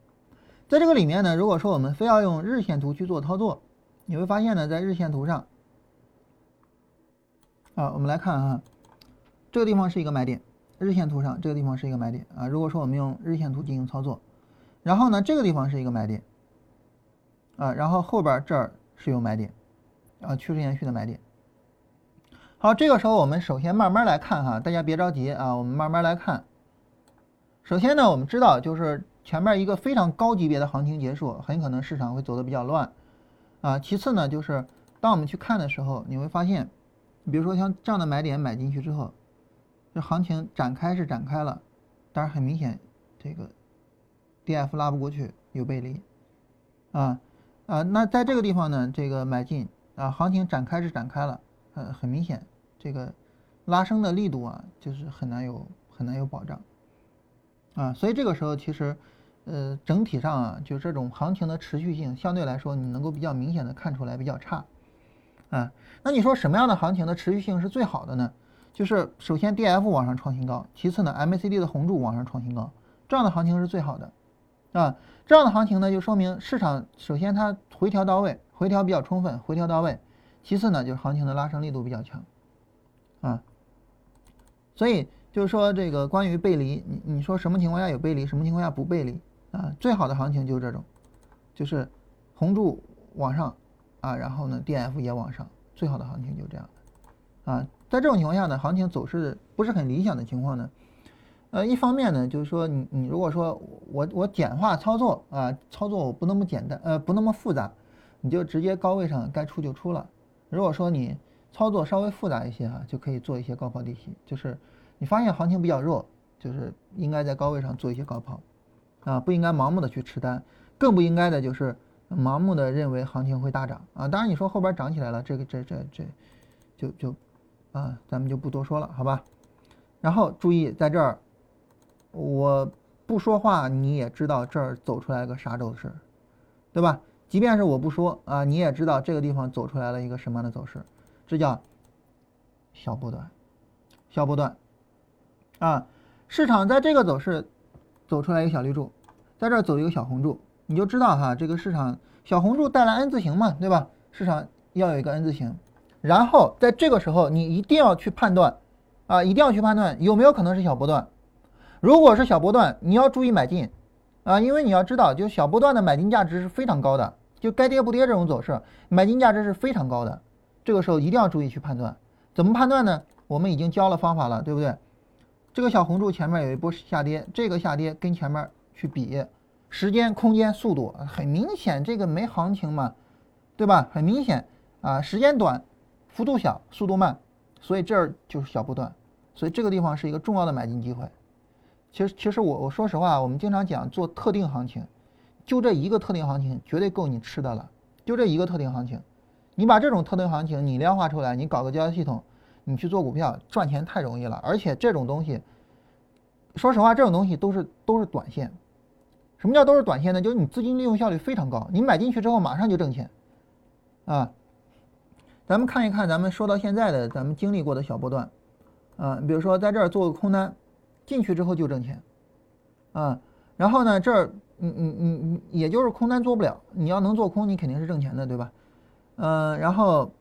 在这个里面呢，如果说我们非要用日线图去做操作，你会发现呢，在日线图上，啊，我们来看啊，这个地方是一个买点，日线图上这个地方是一个买点啊。如果说我们用日线图进行操作，然后呢，这个地方是一个买点，啊，然后后边这儿是有买点。啊，趋势延续的买点。好，这个时候我们首先慢慢来看哈，大家别着急啊，我们慢慢来看。首先呢，我们知道就是前面一个非常高级别的行情结束，很可能市场会走的比较乱啊。其次呢，就是当我们去看的时候，你会发现，比如说像这样的买点买进去之后，这行情展开是展开了，但是很明显这个 D F 拉不过去，有背离啊啊。那在这个地方呢，这个买进。啊，行情展开是展开了，呃，很明显，这个拉升的力度啊，就是很难有很难有保障，啊，所以这个时候其实，呃，整体上啊，就这种行情的持续性相对来说，你能够比较明显的看出来比较差，啊，那你说什么样的行情的持续性是最好的呢？就是首先 D F 往上创新高，其次呢 M A C D 的红柱往上创新高，这样的行情是最好的，啊，这样的行情呢，就说明市场首先它回调到位。回调比较充分，回调到位。其次呢，就是行情的拉升力度比较强，啊，所以就是说这个关于背离，你你说什么情况下有背离，什么情况下不背离啊？最好的行情就是这种，就是红柱往上啊，然后呢，D F 也往上，最好的行情就这样的啊。在这种情况下呢，行情走势不是很理想的情况呢，呃，一方面呢，就是说你你如果说我我简化操作啊，操作我不那么简单，呃，不那么复杂。你就直接高位上该出就出了。如果说你操作稍微复杂一些啊，就可以做一些高抛低吸。就是你发现行情比较弱就是应该在高位上做一些高抛，啊，不应该盲目的去持单，更不应该的就是盲目的认为行情会大涨啊。当然你说后边涨起来了，这个这这这就就啊，咱们就不多说了，好吧？然后注意在这儿，我不说话你也知道这儿走出来个啥走势，对吧？即便是我不说啊，你也知道这个地方走出来了一个什么样的走势，这叫小波段，小波段啊。市场在这个走势走出来一个小绿柱，在这儿走一个小红柱，你就知道哈，这个市场小红柱带来 N 字形嘛，对吧？市场要有一个 N 字形，然后在这个时候你一定要去判断啊，一定要去判断有没有可能是小波段。如果是小波段，你要注意买进啊，因为你要知道，就小波段的买进价值是非常高的。就该跌不跌这种走势，买进价值是非常高的。这个时候一定要注意去判断，怎么判断呢？我们已经教了方法了，对不对？这个小红柱前面有一波下跌，这个下跌跟前面去比，时间、空间、速度，很明显这个没行情嘛，对吧？很明显啊，时间短，幅度小，速度慢，所以这儿就是小波段，所以这个地方是一个重要的买进机会。其实，其实我我说实话，我们经常讲做特定行情。就这一个特定行情，绝对够你吃的了。就这一个特定行情，你把这种特定行情你量化出来，你搞个交易系统，你去做股票赚钱太容易了。而且这种东西，说实话，这种东西都是都是短线。什么叫都是短线呢？就是你资金利用效率非常高，你买进去之后马上就挣钱啊。咱们看一看，咱们说到现在的咱们经历过的小波段啊，比如说在这儿做个空单，进去之后就挣钱啊。然后呢，这儿。你你你你，也就是空单做不了，你要能做空，你肯定是挣钱的，对吧？嗯，然后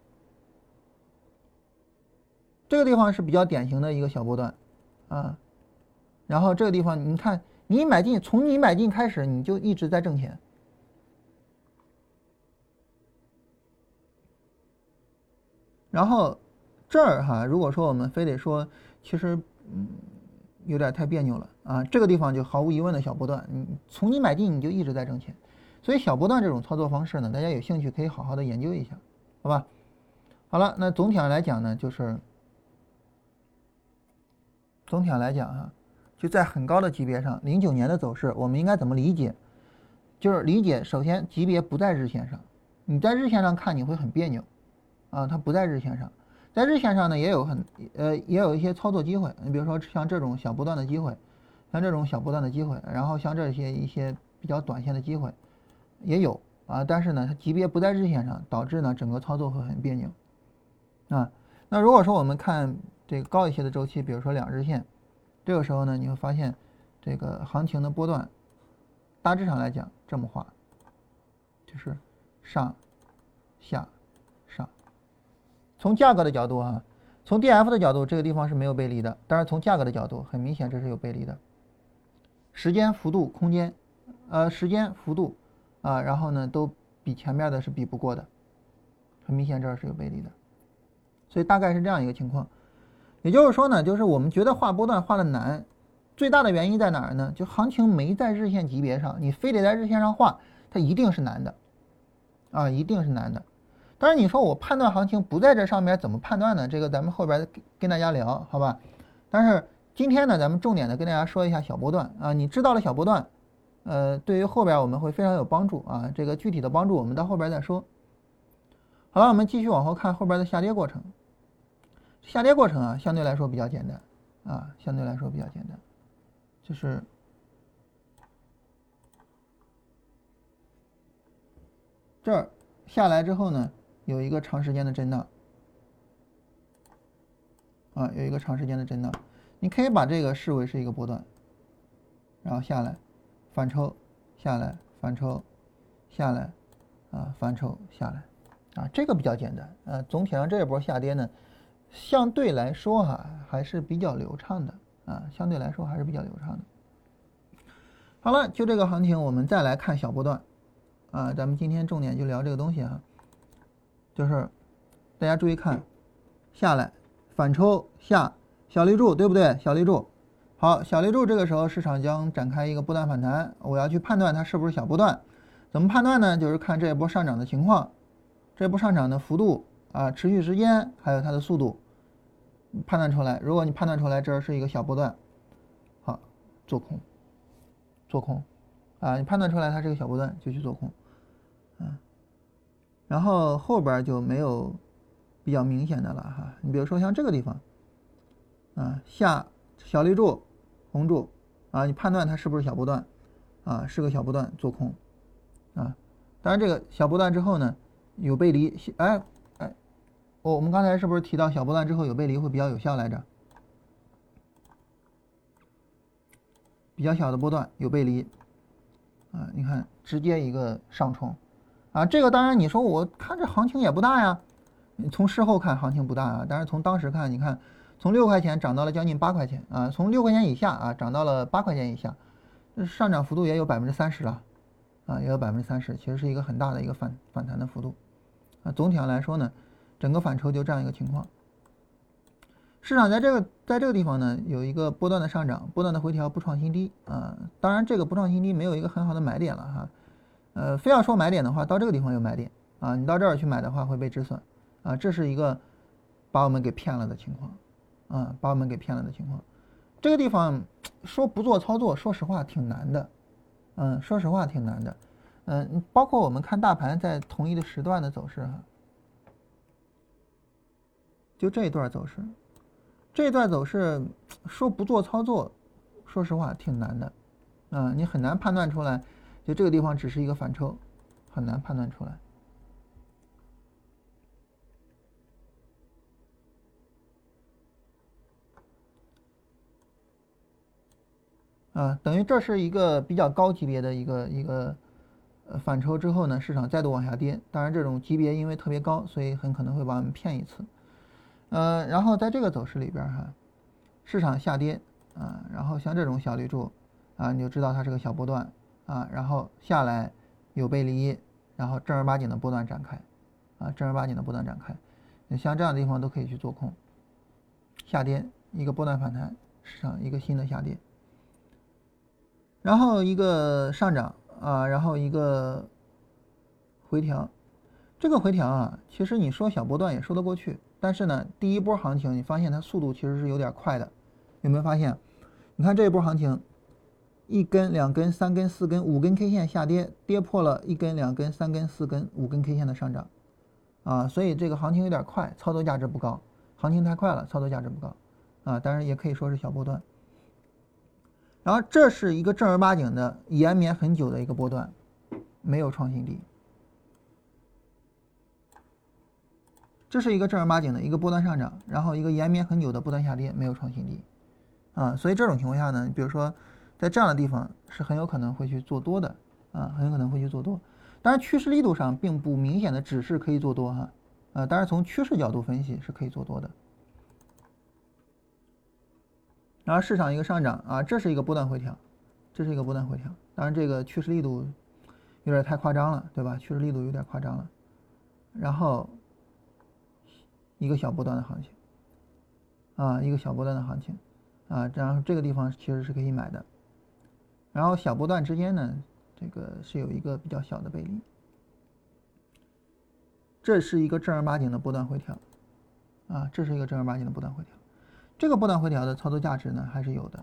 这个地方是比较典型的一个小波段，啊，然后这个地方你看，你买进，从你买进开始，你就一直在挣钱，然后这儿哈，如果说我们非得说，其实嗯。有点太别扭了啊！这个地方就毫无疑问的小波段，你从你买进你就一直在挣钱，所以小波段这种操作方式呢，大家有兴趣可以好好的研究一下，好吧？好了，那总体上来讲呢，就是总体上来讲哈，就在很高的级别上，零九年的走势我们应该怎么理解？就是理解，首先级别不在日线上，你在日线上看你会很别扭啊，它不在日线上。在日线上呢，也有很呃，也有一些操作机会。你比如说像这种小波段的机会，像这种小波段的机会，然后像这些一些比较短线的机会，也有啊。但是呢，它级别不在日线上，导致呢整个操作会很别扭啊。那如果说我们看这个高一些的周期，比如说两日线，这个时候呢，你会发现这个行情的波段大致上来讲这么画，就是上下上。从价格的角度啊，从 D F 的角度，这个地方是没有背离的。但是从价格的角度，很明显这是有背离的。时间、幅度、空间，呃，时间、幅度啊，然后呢，都比前面的是比不过的。很明显这儿是有背离的，所以大概是这样一个情况。也就是说呢，就是我们觉得画波段画的难，最大的原因在哪儿呢？就行情没在日线级别上，你非得在日线上画，它一定是难的，啊，一定是难的。当然，你说我判断行情不在这上面，怎么判断呢？这个咱们后边跟大家聊，好吧？但是今天呢，咱们重点的跟大家说一下小波段啊。你知道了小波段，呃，对于后边我们会非常有帮助啊。这个具体的帮助我们到后边再说。好了，我们继续往后看后边的下跌过程。下跌过程啊，相对来说比较简单啊，相对来说比较简单，就是这儿下来之后呢。有一个长时间的震荡，啊，有一个长时间的震荡，你可以把这个视为是一个波段，然后下来，反抽，下来，反抽，下来，啊，反抽下来，啊，这个比较简单，呃，总体上这一波下跌呢，相对来说哈还是比较流畅的，啊，相对来说还是比较流畅的。好了，就这个行情，我们再来看小波段，啊，咱们今天重点就聊这个东西啊。就是大家注意看，下来反抽下小绿柱，对不对？小绿柱，好，小绿柱这个时候市场将展开一个波段反弹，我要去判断它是不是小波段，怎么判断呢？就是看这一波上涨的情况，这波上涨的幅度啊，持续时间还有它的速度，判断出来。如果你判断出来这是一个小波段，好，做空，做空，啊，你判断出来它是个小波段就去做空，嗯，然后后边就没有比较明显的了哈。你比如说像这个地方，啊，下小绿柱、红柱，啊，你判断它是不是小波段，啊，是个小波段做空，啊，当然这个小波段之后呢有背离，哎哎，我我们刚才是不是提到小波段之后有背离会比较有效来着？比较小的波段有背离，啊，你看直接一个上冲，啊，这个当然你说我看这行情也不大呀，你从事后看行情不大啊，但是从当时看，你看从六块钱涨到了将近八块钱啊，从六块钱以下啊涨到了八块钱以下，上涨幅度也有百分之三十了，啊，也有百分之三十，其实是一个很大的一个反反弹的幅度，啊，总体上来说呢，整个反抽就这样一个情况。市场在这个在这个地方呢，有一个波段的上涨，波段的回调，不创新低啊。当然，这个不创新低没有一个很好的买点了哈。呃，非要说买点的话，到这个地方有买点啊。你到这儿去买的话会被止损啊。这是一个把我们给骗了的情况啊，把我们给骗了的情况。这个地方说不做操作，说实话挺难的。嗯，说实话挺难的。嗯，包括我们看大盘在同一的时段的走势哈，就这一段走势。这一段走势说不做操作，说实话挺难的，嗯，你很难判断出来，就这个地方只是一个反抽，很难判断出来。啊，等于这是一个比较高级别的一个一个呃反抽之后呢，市场再度往下跌。当然，这种级别因为特别高，所以很可能会把我们骗一次。呃，然后在这个走势里边哈，市场下跌啊，然后像这种小绿柱啊，你就知道它是个小波段啊，然后下来有背离，然后正儿八经的波段展开啊，正儿八经的波段展开，像这样的地方都可以去做空。下跌一个波段反弹，市场一个新的下跌，然后一个上涨啊，然后一个回调，这个回调啊，其实你说小波段也说得过去。但是呢，第一波行情你发现它速度其实是有点快的，有没有发现？你看这一波行情，一根、两根、三根、四根、五根 K 线下跌，跌破了一根、两根、三根、四根、五根 K 线的上涨，啊，所以这个行情有点快，操作价值不高，行情太快了，操作价值不高，啊，当然也可以说是小波段。然后这是一个正儿八经的延绵很久的一个波段，没有创新低。这是一个正儿八经的一个波段上涨，然后一个延绵很久的波段下跌，没有创新低，啊，所以这种情况下呢，比如说在这样的地方是很有可能会去做多的，啊，很有可能会去做多。当然趋势力度上并不明显的指示可以做多哈，啊，当然从趋势角度分析是可以做多的。然后市场一个上涨啊，这是一个波段回调，这是一个波段回调，当然这个趋势力度有点太夸张了，对吧？趋势力度有点夸张了，然后。一个小波段的行情，啊，一个小波段的行情，啊，然后这个地方其实是可以买的，然后小波段之间呢，这个是有一个比较小的背离，这是一个正儿八经的波段回调，啊，这是一个正儿八经的波段回调，这个波段回调的操作价值呢还是有的，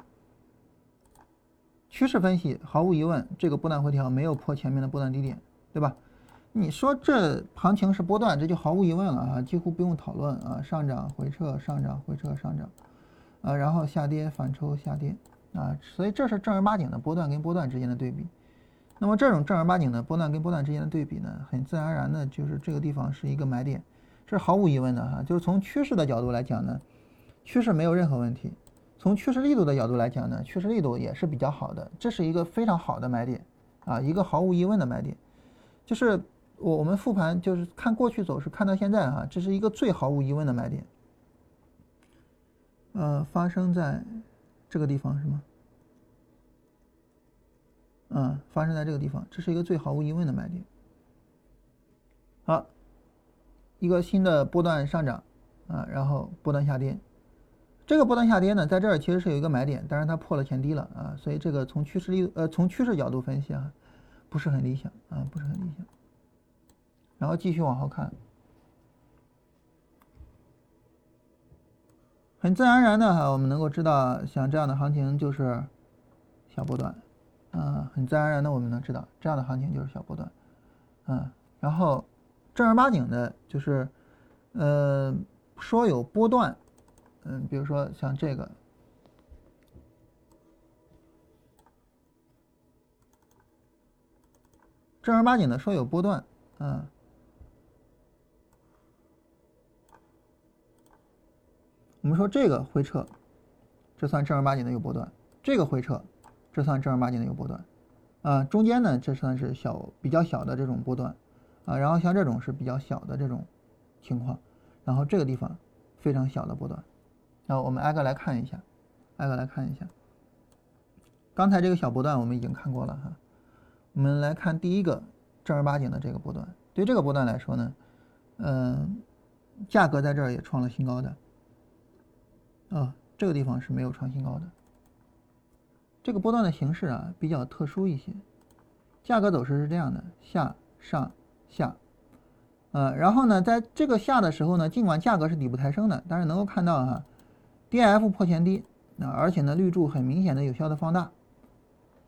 趋势分析毫无疑问，这个波段回调没有破前面的波段低点，对吧？你说这行情是波段，这就毫无疑问了啊，几乎不用讨论啊，上涨回撤，上涨回撤，上涨，啊，然后下跌反抽下跌，啊，所以这是正儿八经的波段跟波段之间的对比。那么这种正儿八经的波段跟波段之间的对比呢，很自然而然的就是这个地方是一个买点，这是毫无疑问的哈。就是从趋势的角度来讲呢，趋势没有任何问题；从趋势力度的角度来讲呢，趋势力度也是比较好的，这是一个非常好的买点啊，一个毫无疑问的买点，就是。我我们复盘就是看过去走势，看到现在哈，这是一个最毫无疑问的买点。呃，发生在这个地方是吗？嗯，发生在这个地方，这是一个最毫无疑问的买点。好，一个新的波段上涨啊，然后波段下跌。这个波段下跌呢，在这儿其实是有一个买点，但是它破了前低了啊，所以这个从趋势力呃从趋势角度分析啊，不是很理想啊，不是很理想。然后继续往后看，很自然而然的哈，我们能够知道，像这样的行情就是小波段，嗯，很自然而然的我们能知道这样的行情就是小波段，嗯，然后正儿八经的就是，呃，说有波段，嗯，比如说像这个。正儿八经的说有波段，嗯，我们说这个回撤，这算正儿八经的有波段；这个回撤，这算正儿八经的有波段，啊，中间呢这算是小比较小的这种波段，啊，然后像这种是比较小的这种情况，然后这个地方非常小的波段，然后我们挨个来看一下，挨个来看一下，刚才这个小波段我们已经看过了哈。我们来看第一个正儿八经的这个波段，对这个波段来说呢，嗯，价格在这儿也创了新高的，啊，这个地方是没有创新高的。这个波段的形式啊比较特殊一些，价格走势是这样的，下上下，呃，然后呢，在这个下的时候呢，尽管价格是底部抬升的，但是能够看到哈，D F 破前低，那而且呢绿柱很明显的有效的放大，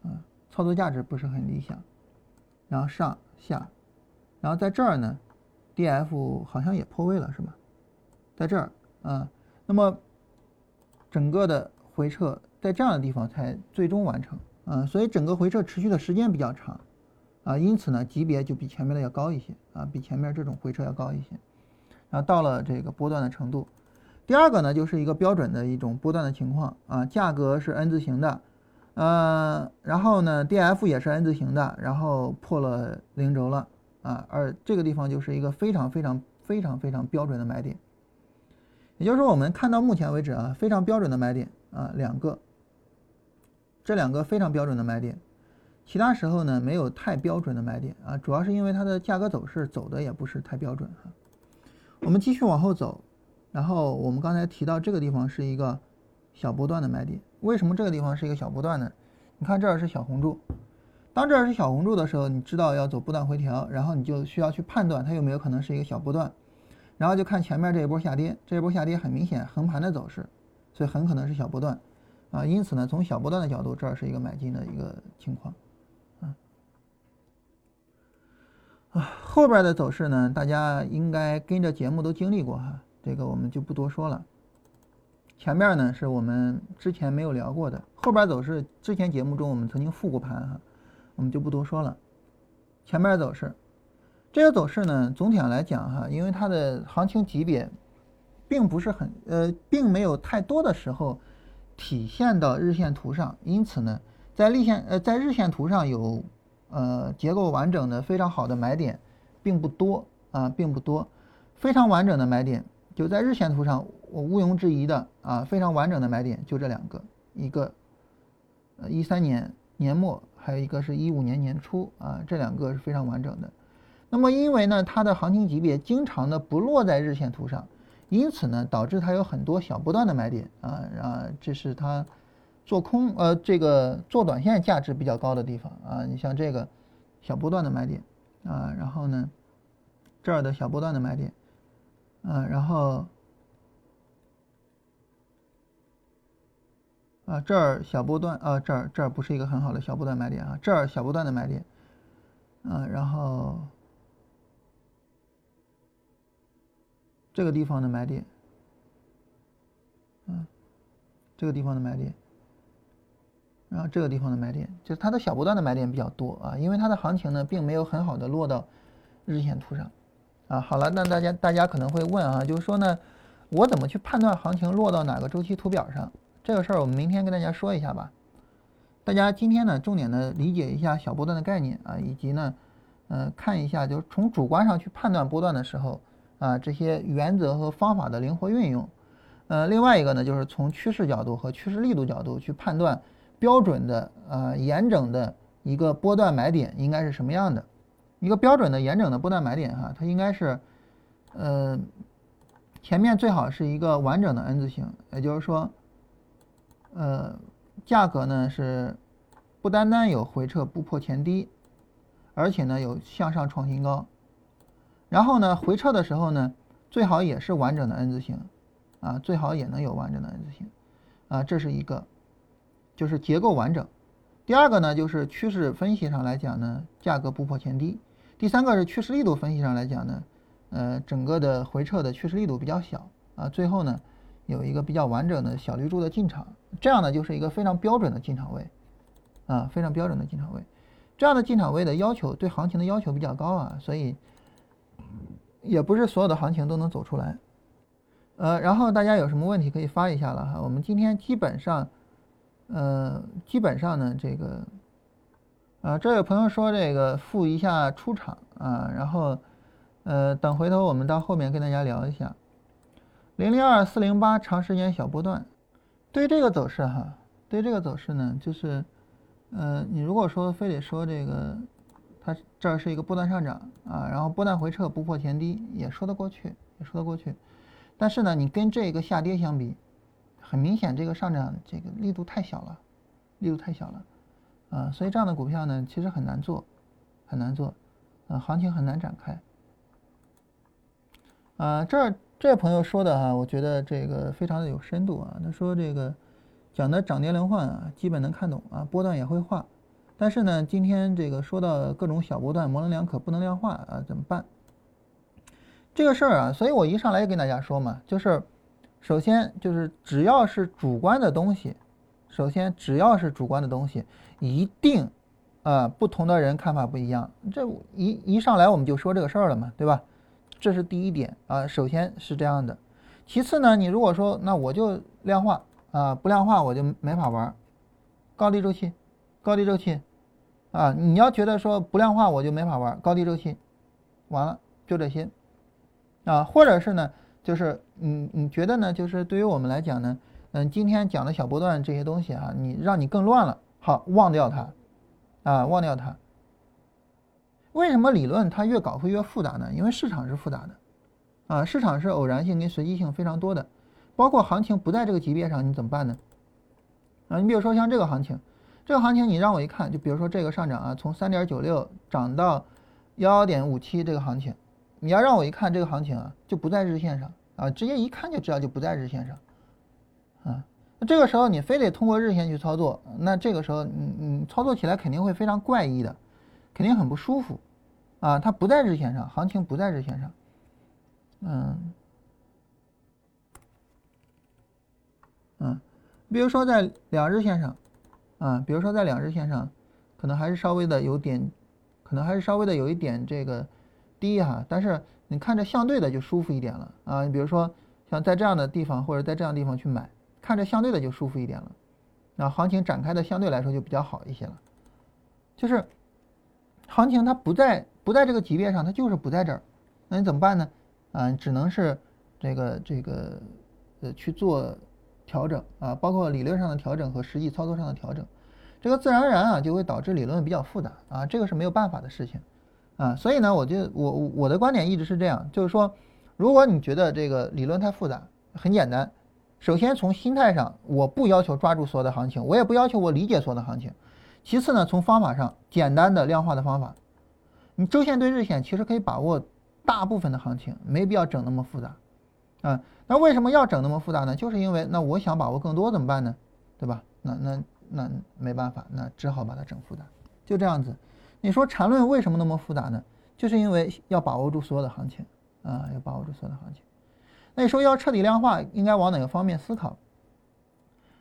嗯。操作价值不是很理想，然后上下，然后在这儿呢，D F 好像也破位了是吧？在这儿啊，那么整个的回撤在这样的地方才最终完成啊，所以整个回撤持续的时间比较长啊，因此呢级别就比前面的要高一些啊，比前面这种回撤要高一些，然后到了这个波段的程度，第二个呢就是一个标准的一种波段的情况啊，价格是 N 字形的。呃，然后呢，D F 也是 N 字形的，然后破了零轴了啊，而这个地方就是一个非常非常非常非常标准的买点，也就是说，我们看到目前为止啊，非常标准的买点啊，两个，这两个非常标准的买点，其他时候呢没有太标准的买点啊，主要是因为它的价格走势走的也不是太标准哈。我们继续往后走，然后我们刚才提到这个地方是一个小波段的买点。为什么这个地方是一个小波段呢？你看这儿是小红柱，当这儿是小红柱的时候，你知道要走波段回调，然后你就需要去判断它有没有可能是一个小波段，然后就看前面这一波下跌，这一波下跌很明显横盘的走势，所以很可能是小波段，啊，因此呢，从小波段的角度，这儿是一个买进的一个情况，啊，啊，后边的走势呢，大家应该跟着节目都经历过哈，这个我们就不多说了。前面呢是我们之前没有聊过的，后边走势之前节目中我们曾经复过盘哈，我们就不多说了。前面走势，这个走势呢总体上来讲哈，因为它的行情级别并不是很呃，并没有太多的时候体现到日线图上，因此呢，在立线呃在日线图上有呃结构完整的非常好的买点并不多啊，并不多，非常完整的买点就在日线图上。我毋庸置疑的啊，非常完整的买点就这两个，一个呃一三年年末，还有一个是一五年年初啊，这两个是非常完整的。那么因为呢，它的行情级别经常的不落在日线图上，因此呢，导致它有很多小波段的买点啊啊，这是它做空呃这个做短线价值比较高的地方啊。你像这个小波段的买点啊，然后呢这儿的小波段的买点啊，然后。啊，这儿小波段啊，这儿这儿不是一个很好的小波段买点啊，这儿小波段的买点，嗯，然后这个地方的买点，嗯，这个地方的买点，然后这个地方的买点，就是它的小波段的买点比较多啊，因为它的行情呢并没有很好的落到日线图上，啊，好了，那大家大家可能会问啊，就是说呢，我怎么去判断行情落到哪个周期图表上？这个事儿我们明天跟大家说一下吧。大家今天呢，重点的理解一下小波段的概念啊，以及呢，呃，看一下就是从主观上去判断波段的时候啊，这些原则和方法的灵活运用。呃，另外一个呢，就是从趋势角度和趋势力度角度去判断标准的呃严整的一个波段买点应该是什么样的。一个标准的严整的波段买点哈，它应该是，呃，前面最好是一个完整的 N 字形，也就是说。呃，价格呢是不单单有回撤不破前低，而且呢有向上创新高，然后呢回撤的时候呢最好也是完整的 N 字形，啊最好也能有完整的 N 字形，啊这是一个，就是结构完整，第二个呢，就是趋势分析上来讲呢，价格不破前低；第三个是趋势力度分析上来讲呢，呃，整个的回撤的趋势力度比较小啊。最后呢，有一个比较完整的小绿柱的进场，这样呢就是一个非常标准的进场位啊，非常标准的进场位。这样的进场位的要求对行情的要求比较高啊，所以也不是所有的行情都能走出来。呃，然后大家有什么问题可以发一下了哈。我们今天基本上，呃，基本上呢，这个，啊，这有朋友说这个付一下出场啊，然后，呃，等回头我们到后面跟大家聊一下，零零二四零八长时间小波段，对于这个走势哈，对于这个走势呢，就是，呃，你如果说非得说这个，它这是一个波段上涨啊，然后波段回撤不破前低，也说得过去，也说得过去。但是呢，你跟这个下跌相比，很明显这个上涨这个力度太小了，力度太小了，啊，所以这样的股票呢，其实很难做，很难做，啊，行情很难展开。啊，这这位朋友说的哈，我觉得这个非常的有深度啊。他说这个讲的涨跌轮换啊，基本能看懂啊，波段也会画，但是呢，今天这个说到各种小波段模棱两可，不能量化啊，怎么办？这个事儿啊，所以我一上来就跟大家说嘛，就是，首先就是只要是主观的东西，首先只要是主观的东西，一定，啊，不同的人看法不一样，这一一上来我们就说这个事儿了嘛，对吧？这是第一点啊，首先是这样的。其次呢，你如果说那我就量化啊，不量化我就没法玩，高低周期，高低周期，啊，你要觉得说不量化我就没法玩高低周期，完了就这些。啊，或者是呢，就是你你觉得呢？就是对于我们来讲呢，嗯，今天讲的小波段这些东西啊，你让你更乱了，好，忘掉它，啊，忘掉它。为什么理论它越搞会越复杂呢？因为市场是复杂的，啊，市场是偶然性跟随机性非常多的，包括行情不在这个级别上，你怎么办呢？啊，你比如说像这个行情，这个行情你让我一看，就比如说这个上涨啊，从三点九六涨到幺点五七这个行情。你要让我一看这个行情啊，就不在日线上啊，直接一看就知道就不在日线上，啊，那这个时候你非得通过日线去操作，那这个时候你你操作起来肯定会非常怪异的，肯定很不舒服，啊，它不在日线上，行情不在日线上，嗯，嗯，比如说在两日线上，啊，比如说在两日线上，可能还是稍微的有点，可能还是稍微的有一点这个。低哈，但是你看着相对的就舒服一点了啊。你比如说像在这样的地方或者在这样的地方去买，看着相对的就舒服一点了，那行情展开的相对来说就比较好一些了。就是行情它不在不在这个级别上，它就是不在这儿，那你怎么办呢？啊，只能是这个这个呃去做调整啊，包括理论上的调整和实际操作上的调整，这个自然而然啊就会导致理论比较复杂啊，这个是没有办法的事情。啊，所以呢，我就我我的观点一直是这样，就是说，如果你觉得这个理论太复杂，很简单，首先从心态上，我不要求抓住所有的行情，我也不要求我理解所有的行情。其次呢，从方法上，简单的量化的方法，你周线对日线其实可以把握大部分的行情，没必要整那么复杂。啊，那为什么要整那么复杂呢？就是因为那我想把握更多怎么办呢？对吧？那那那没办法，那只好把它整复杂，就这样子。你说缠论为什么那么复杂呢？就是因为要把握住所有的行情啊，要把握住所有的行情。那你说要彻底量化，应该往哪个方面思考？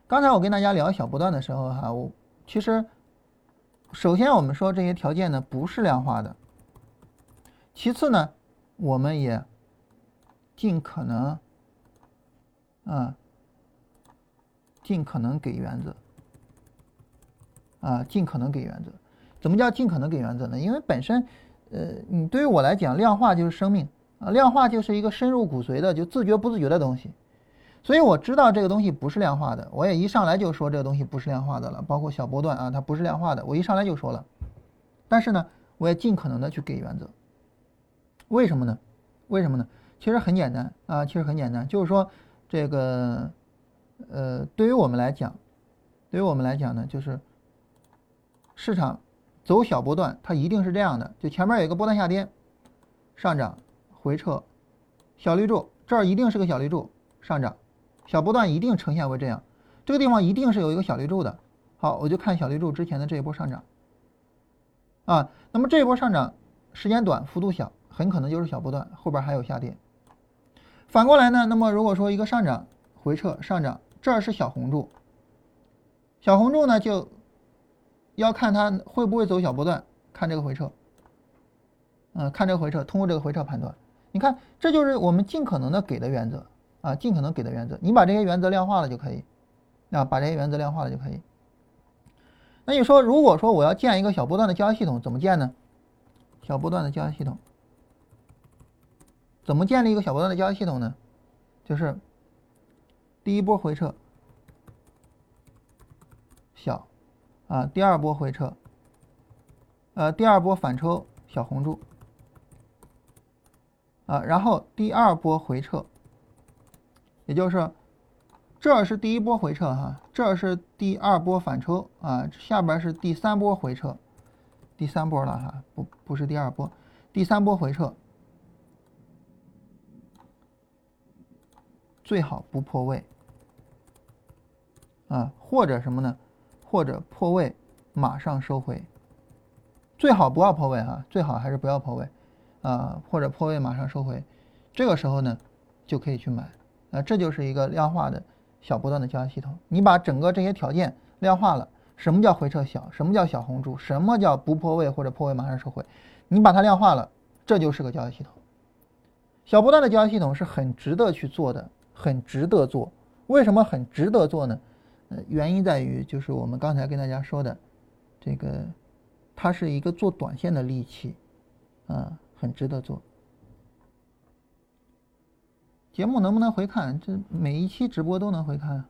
刚才我跟大家聊小波段的时候哈，我其实首先我们说这些条件呢不是量化的，其次呢，我们也尽可能啊，尽可能给原则啊，尽可能给原则。怎么叫尽可能给原则呢？因为本身，呃，你对于我来讲，量化就是生命啊，量化就是一个深入骨髓的，就自觉不自觉的东西。所以我知道这个东西不是量化的，我也一上来就说这个东西不是量化的了。包括小波段啊，它不是量化的，我一上来就说了。但是呢，我也尽可能的去给原则。为什么呢？为什么呢？其实很简单啊，其实很简单，就是说这个，呃，对于我们来讲，对于我们来讲呢，就是市场。走小波段，它一定是这样的，就前面有一个波段下跌，上涨，回撤，小绿柱，这儿一定是个小绿柱，上涨，小波段一定呈现为这样，这个地方一定是有一个小绿柱的，好，我就看小绿柱之前的这一波上涨，啊，那么这一波上涨时间短，幅度小，很可能就是小波段，后边还有下跌。反过来呢，那么如果说一个上涨回撤上涨，这儿是小红柱，小红柱呢就要看它会不会走小波段，看这个回撤，嗯，看这个回撤，通过这个回撤判断。你看，这就是我们尽可能的给的原则啊，尽可能给的原则，你把这些原则量化了就可以，啊，把这些原则量化了就可以。那你说，如果说我要建一个小波段的交易系统，怎么建呢？小波段的交易系统，怎么建立一个小波段的交易系统呢？就是第一波回撤小，啊，第二波回撤，呃，第二波反抽小红柱，啊，然后第二波回撤，也就是。这是第一波回撤哈，这是第二波反抽啊，下边是第三波回撤，第三波了哈，不不是第二波，第三波回撤，最好不破位啊，或者什么呢？或者破位马上收回，最好不要破位哈，最好还是不要破位啊，或者破位马上收回，这个时候呢就可以去买啊，这就是一个量化的。小波段的交易系统，你把整个这些条件量化了，什么叫回撤小？什么叫小红柱？什么叫不破位或者破位马上收回？你把它量化了，这就是个交易系统。小波段的交易系统是很值得去做的，很值得做。为什么很值得做呢？呃，原因在于就是我们刚才跟大家说的，这个它是一个做短线的利器，啊，很值得做。节目能不能回看？这每一期直播都能回看。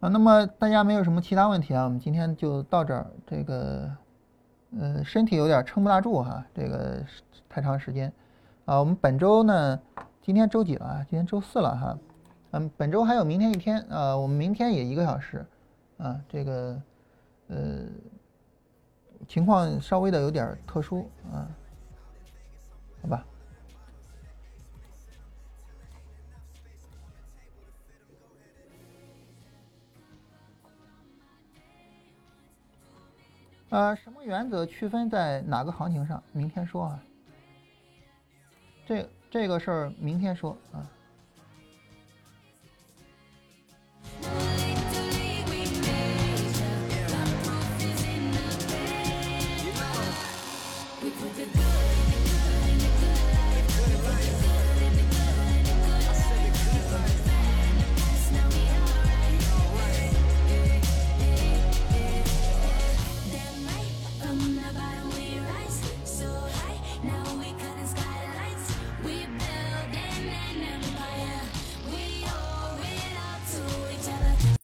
啊，那么大家没有什么其他问题啊？我们今天就到这儿。这个，呃，身体有点撑不大住哈，这个太长时间。啊，我们本周呢，今天周几了？今天周四了哈。嗯，本周还有明天一天啊，我们明天也一个小时。啊，这个，呃，情况稍微的有点特殊啊，好吧。呃，什么原则区分在哪个行情上？明天说啊。这这个事儿明天说啊。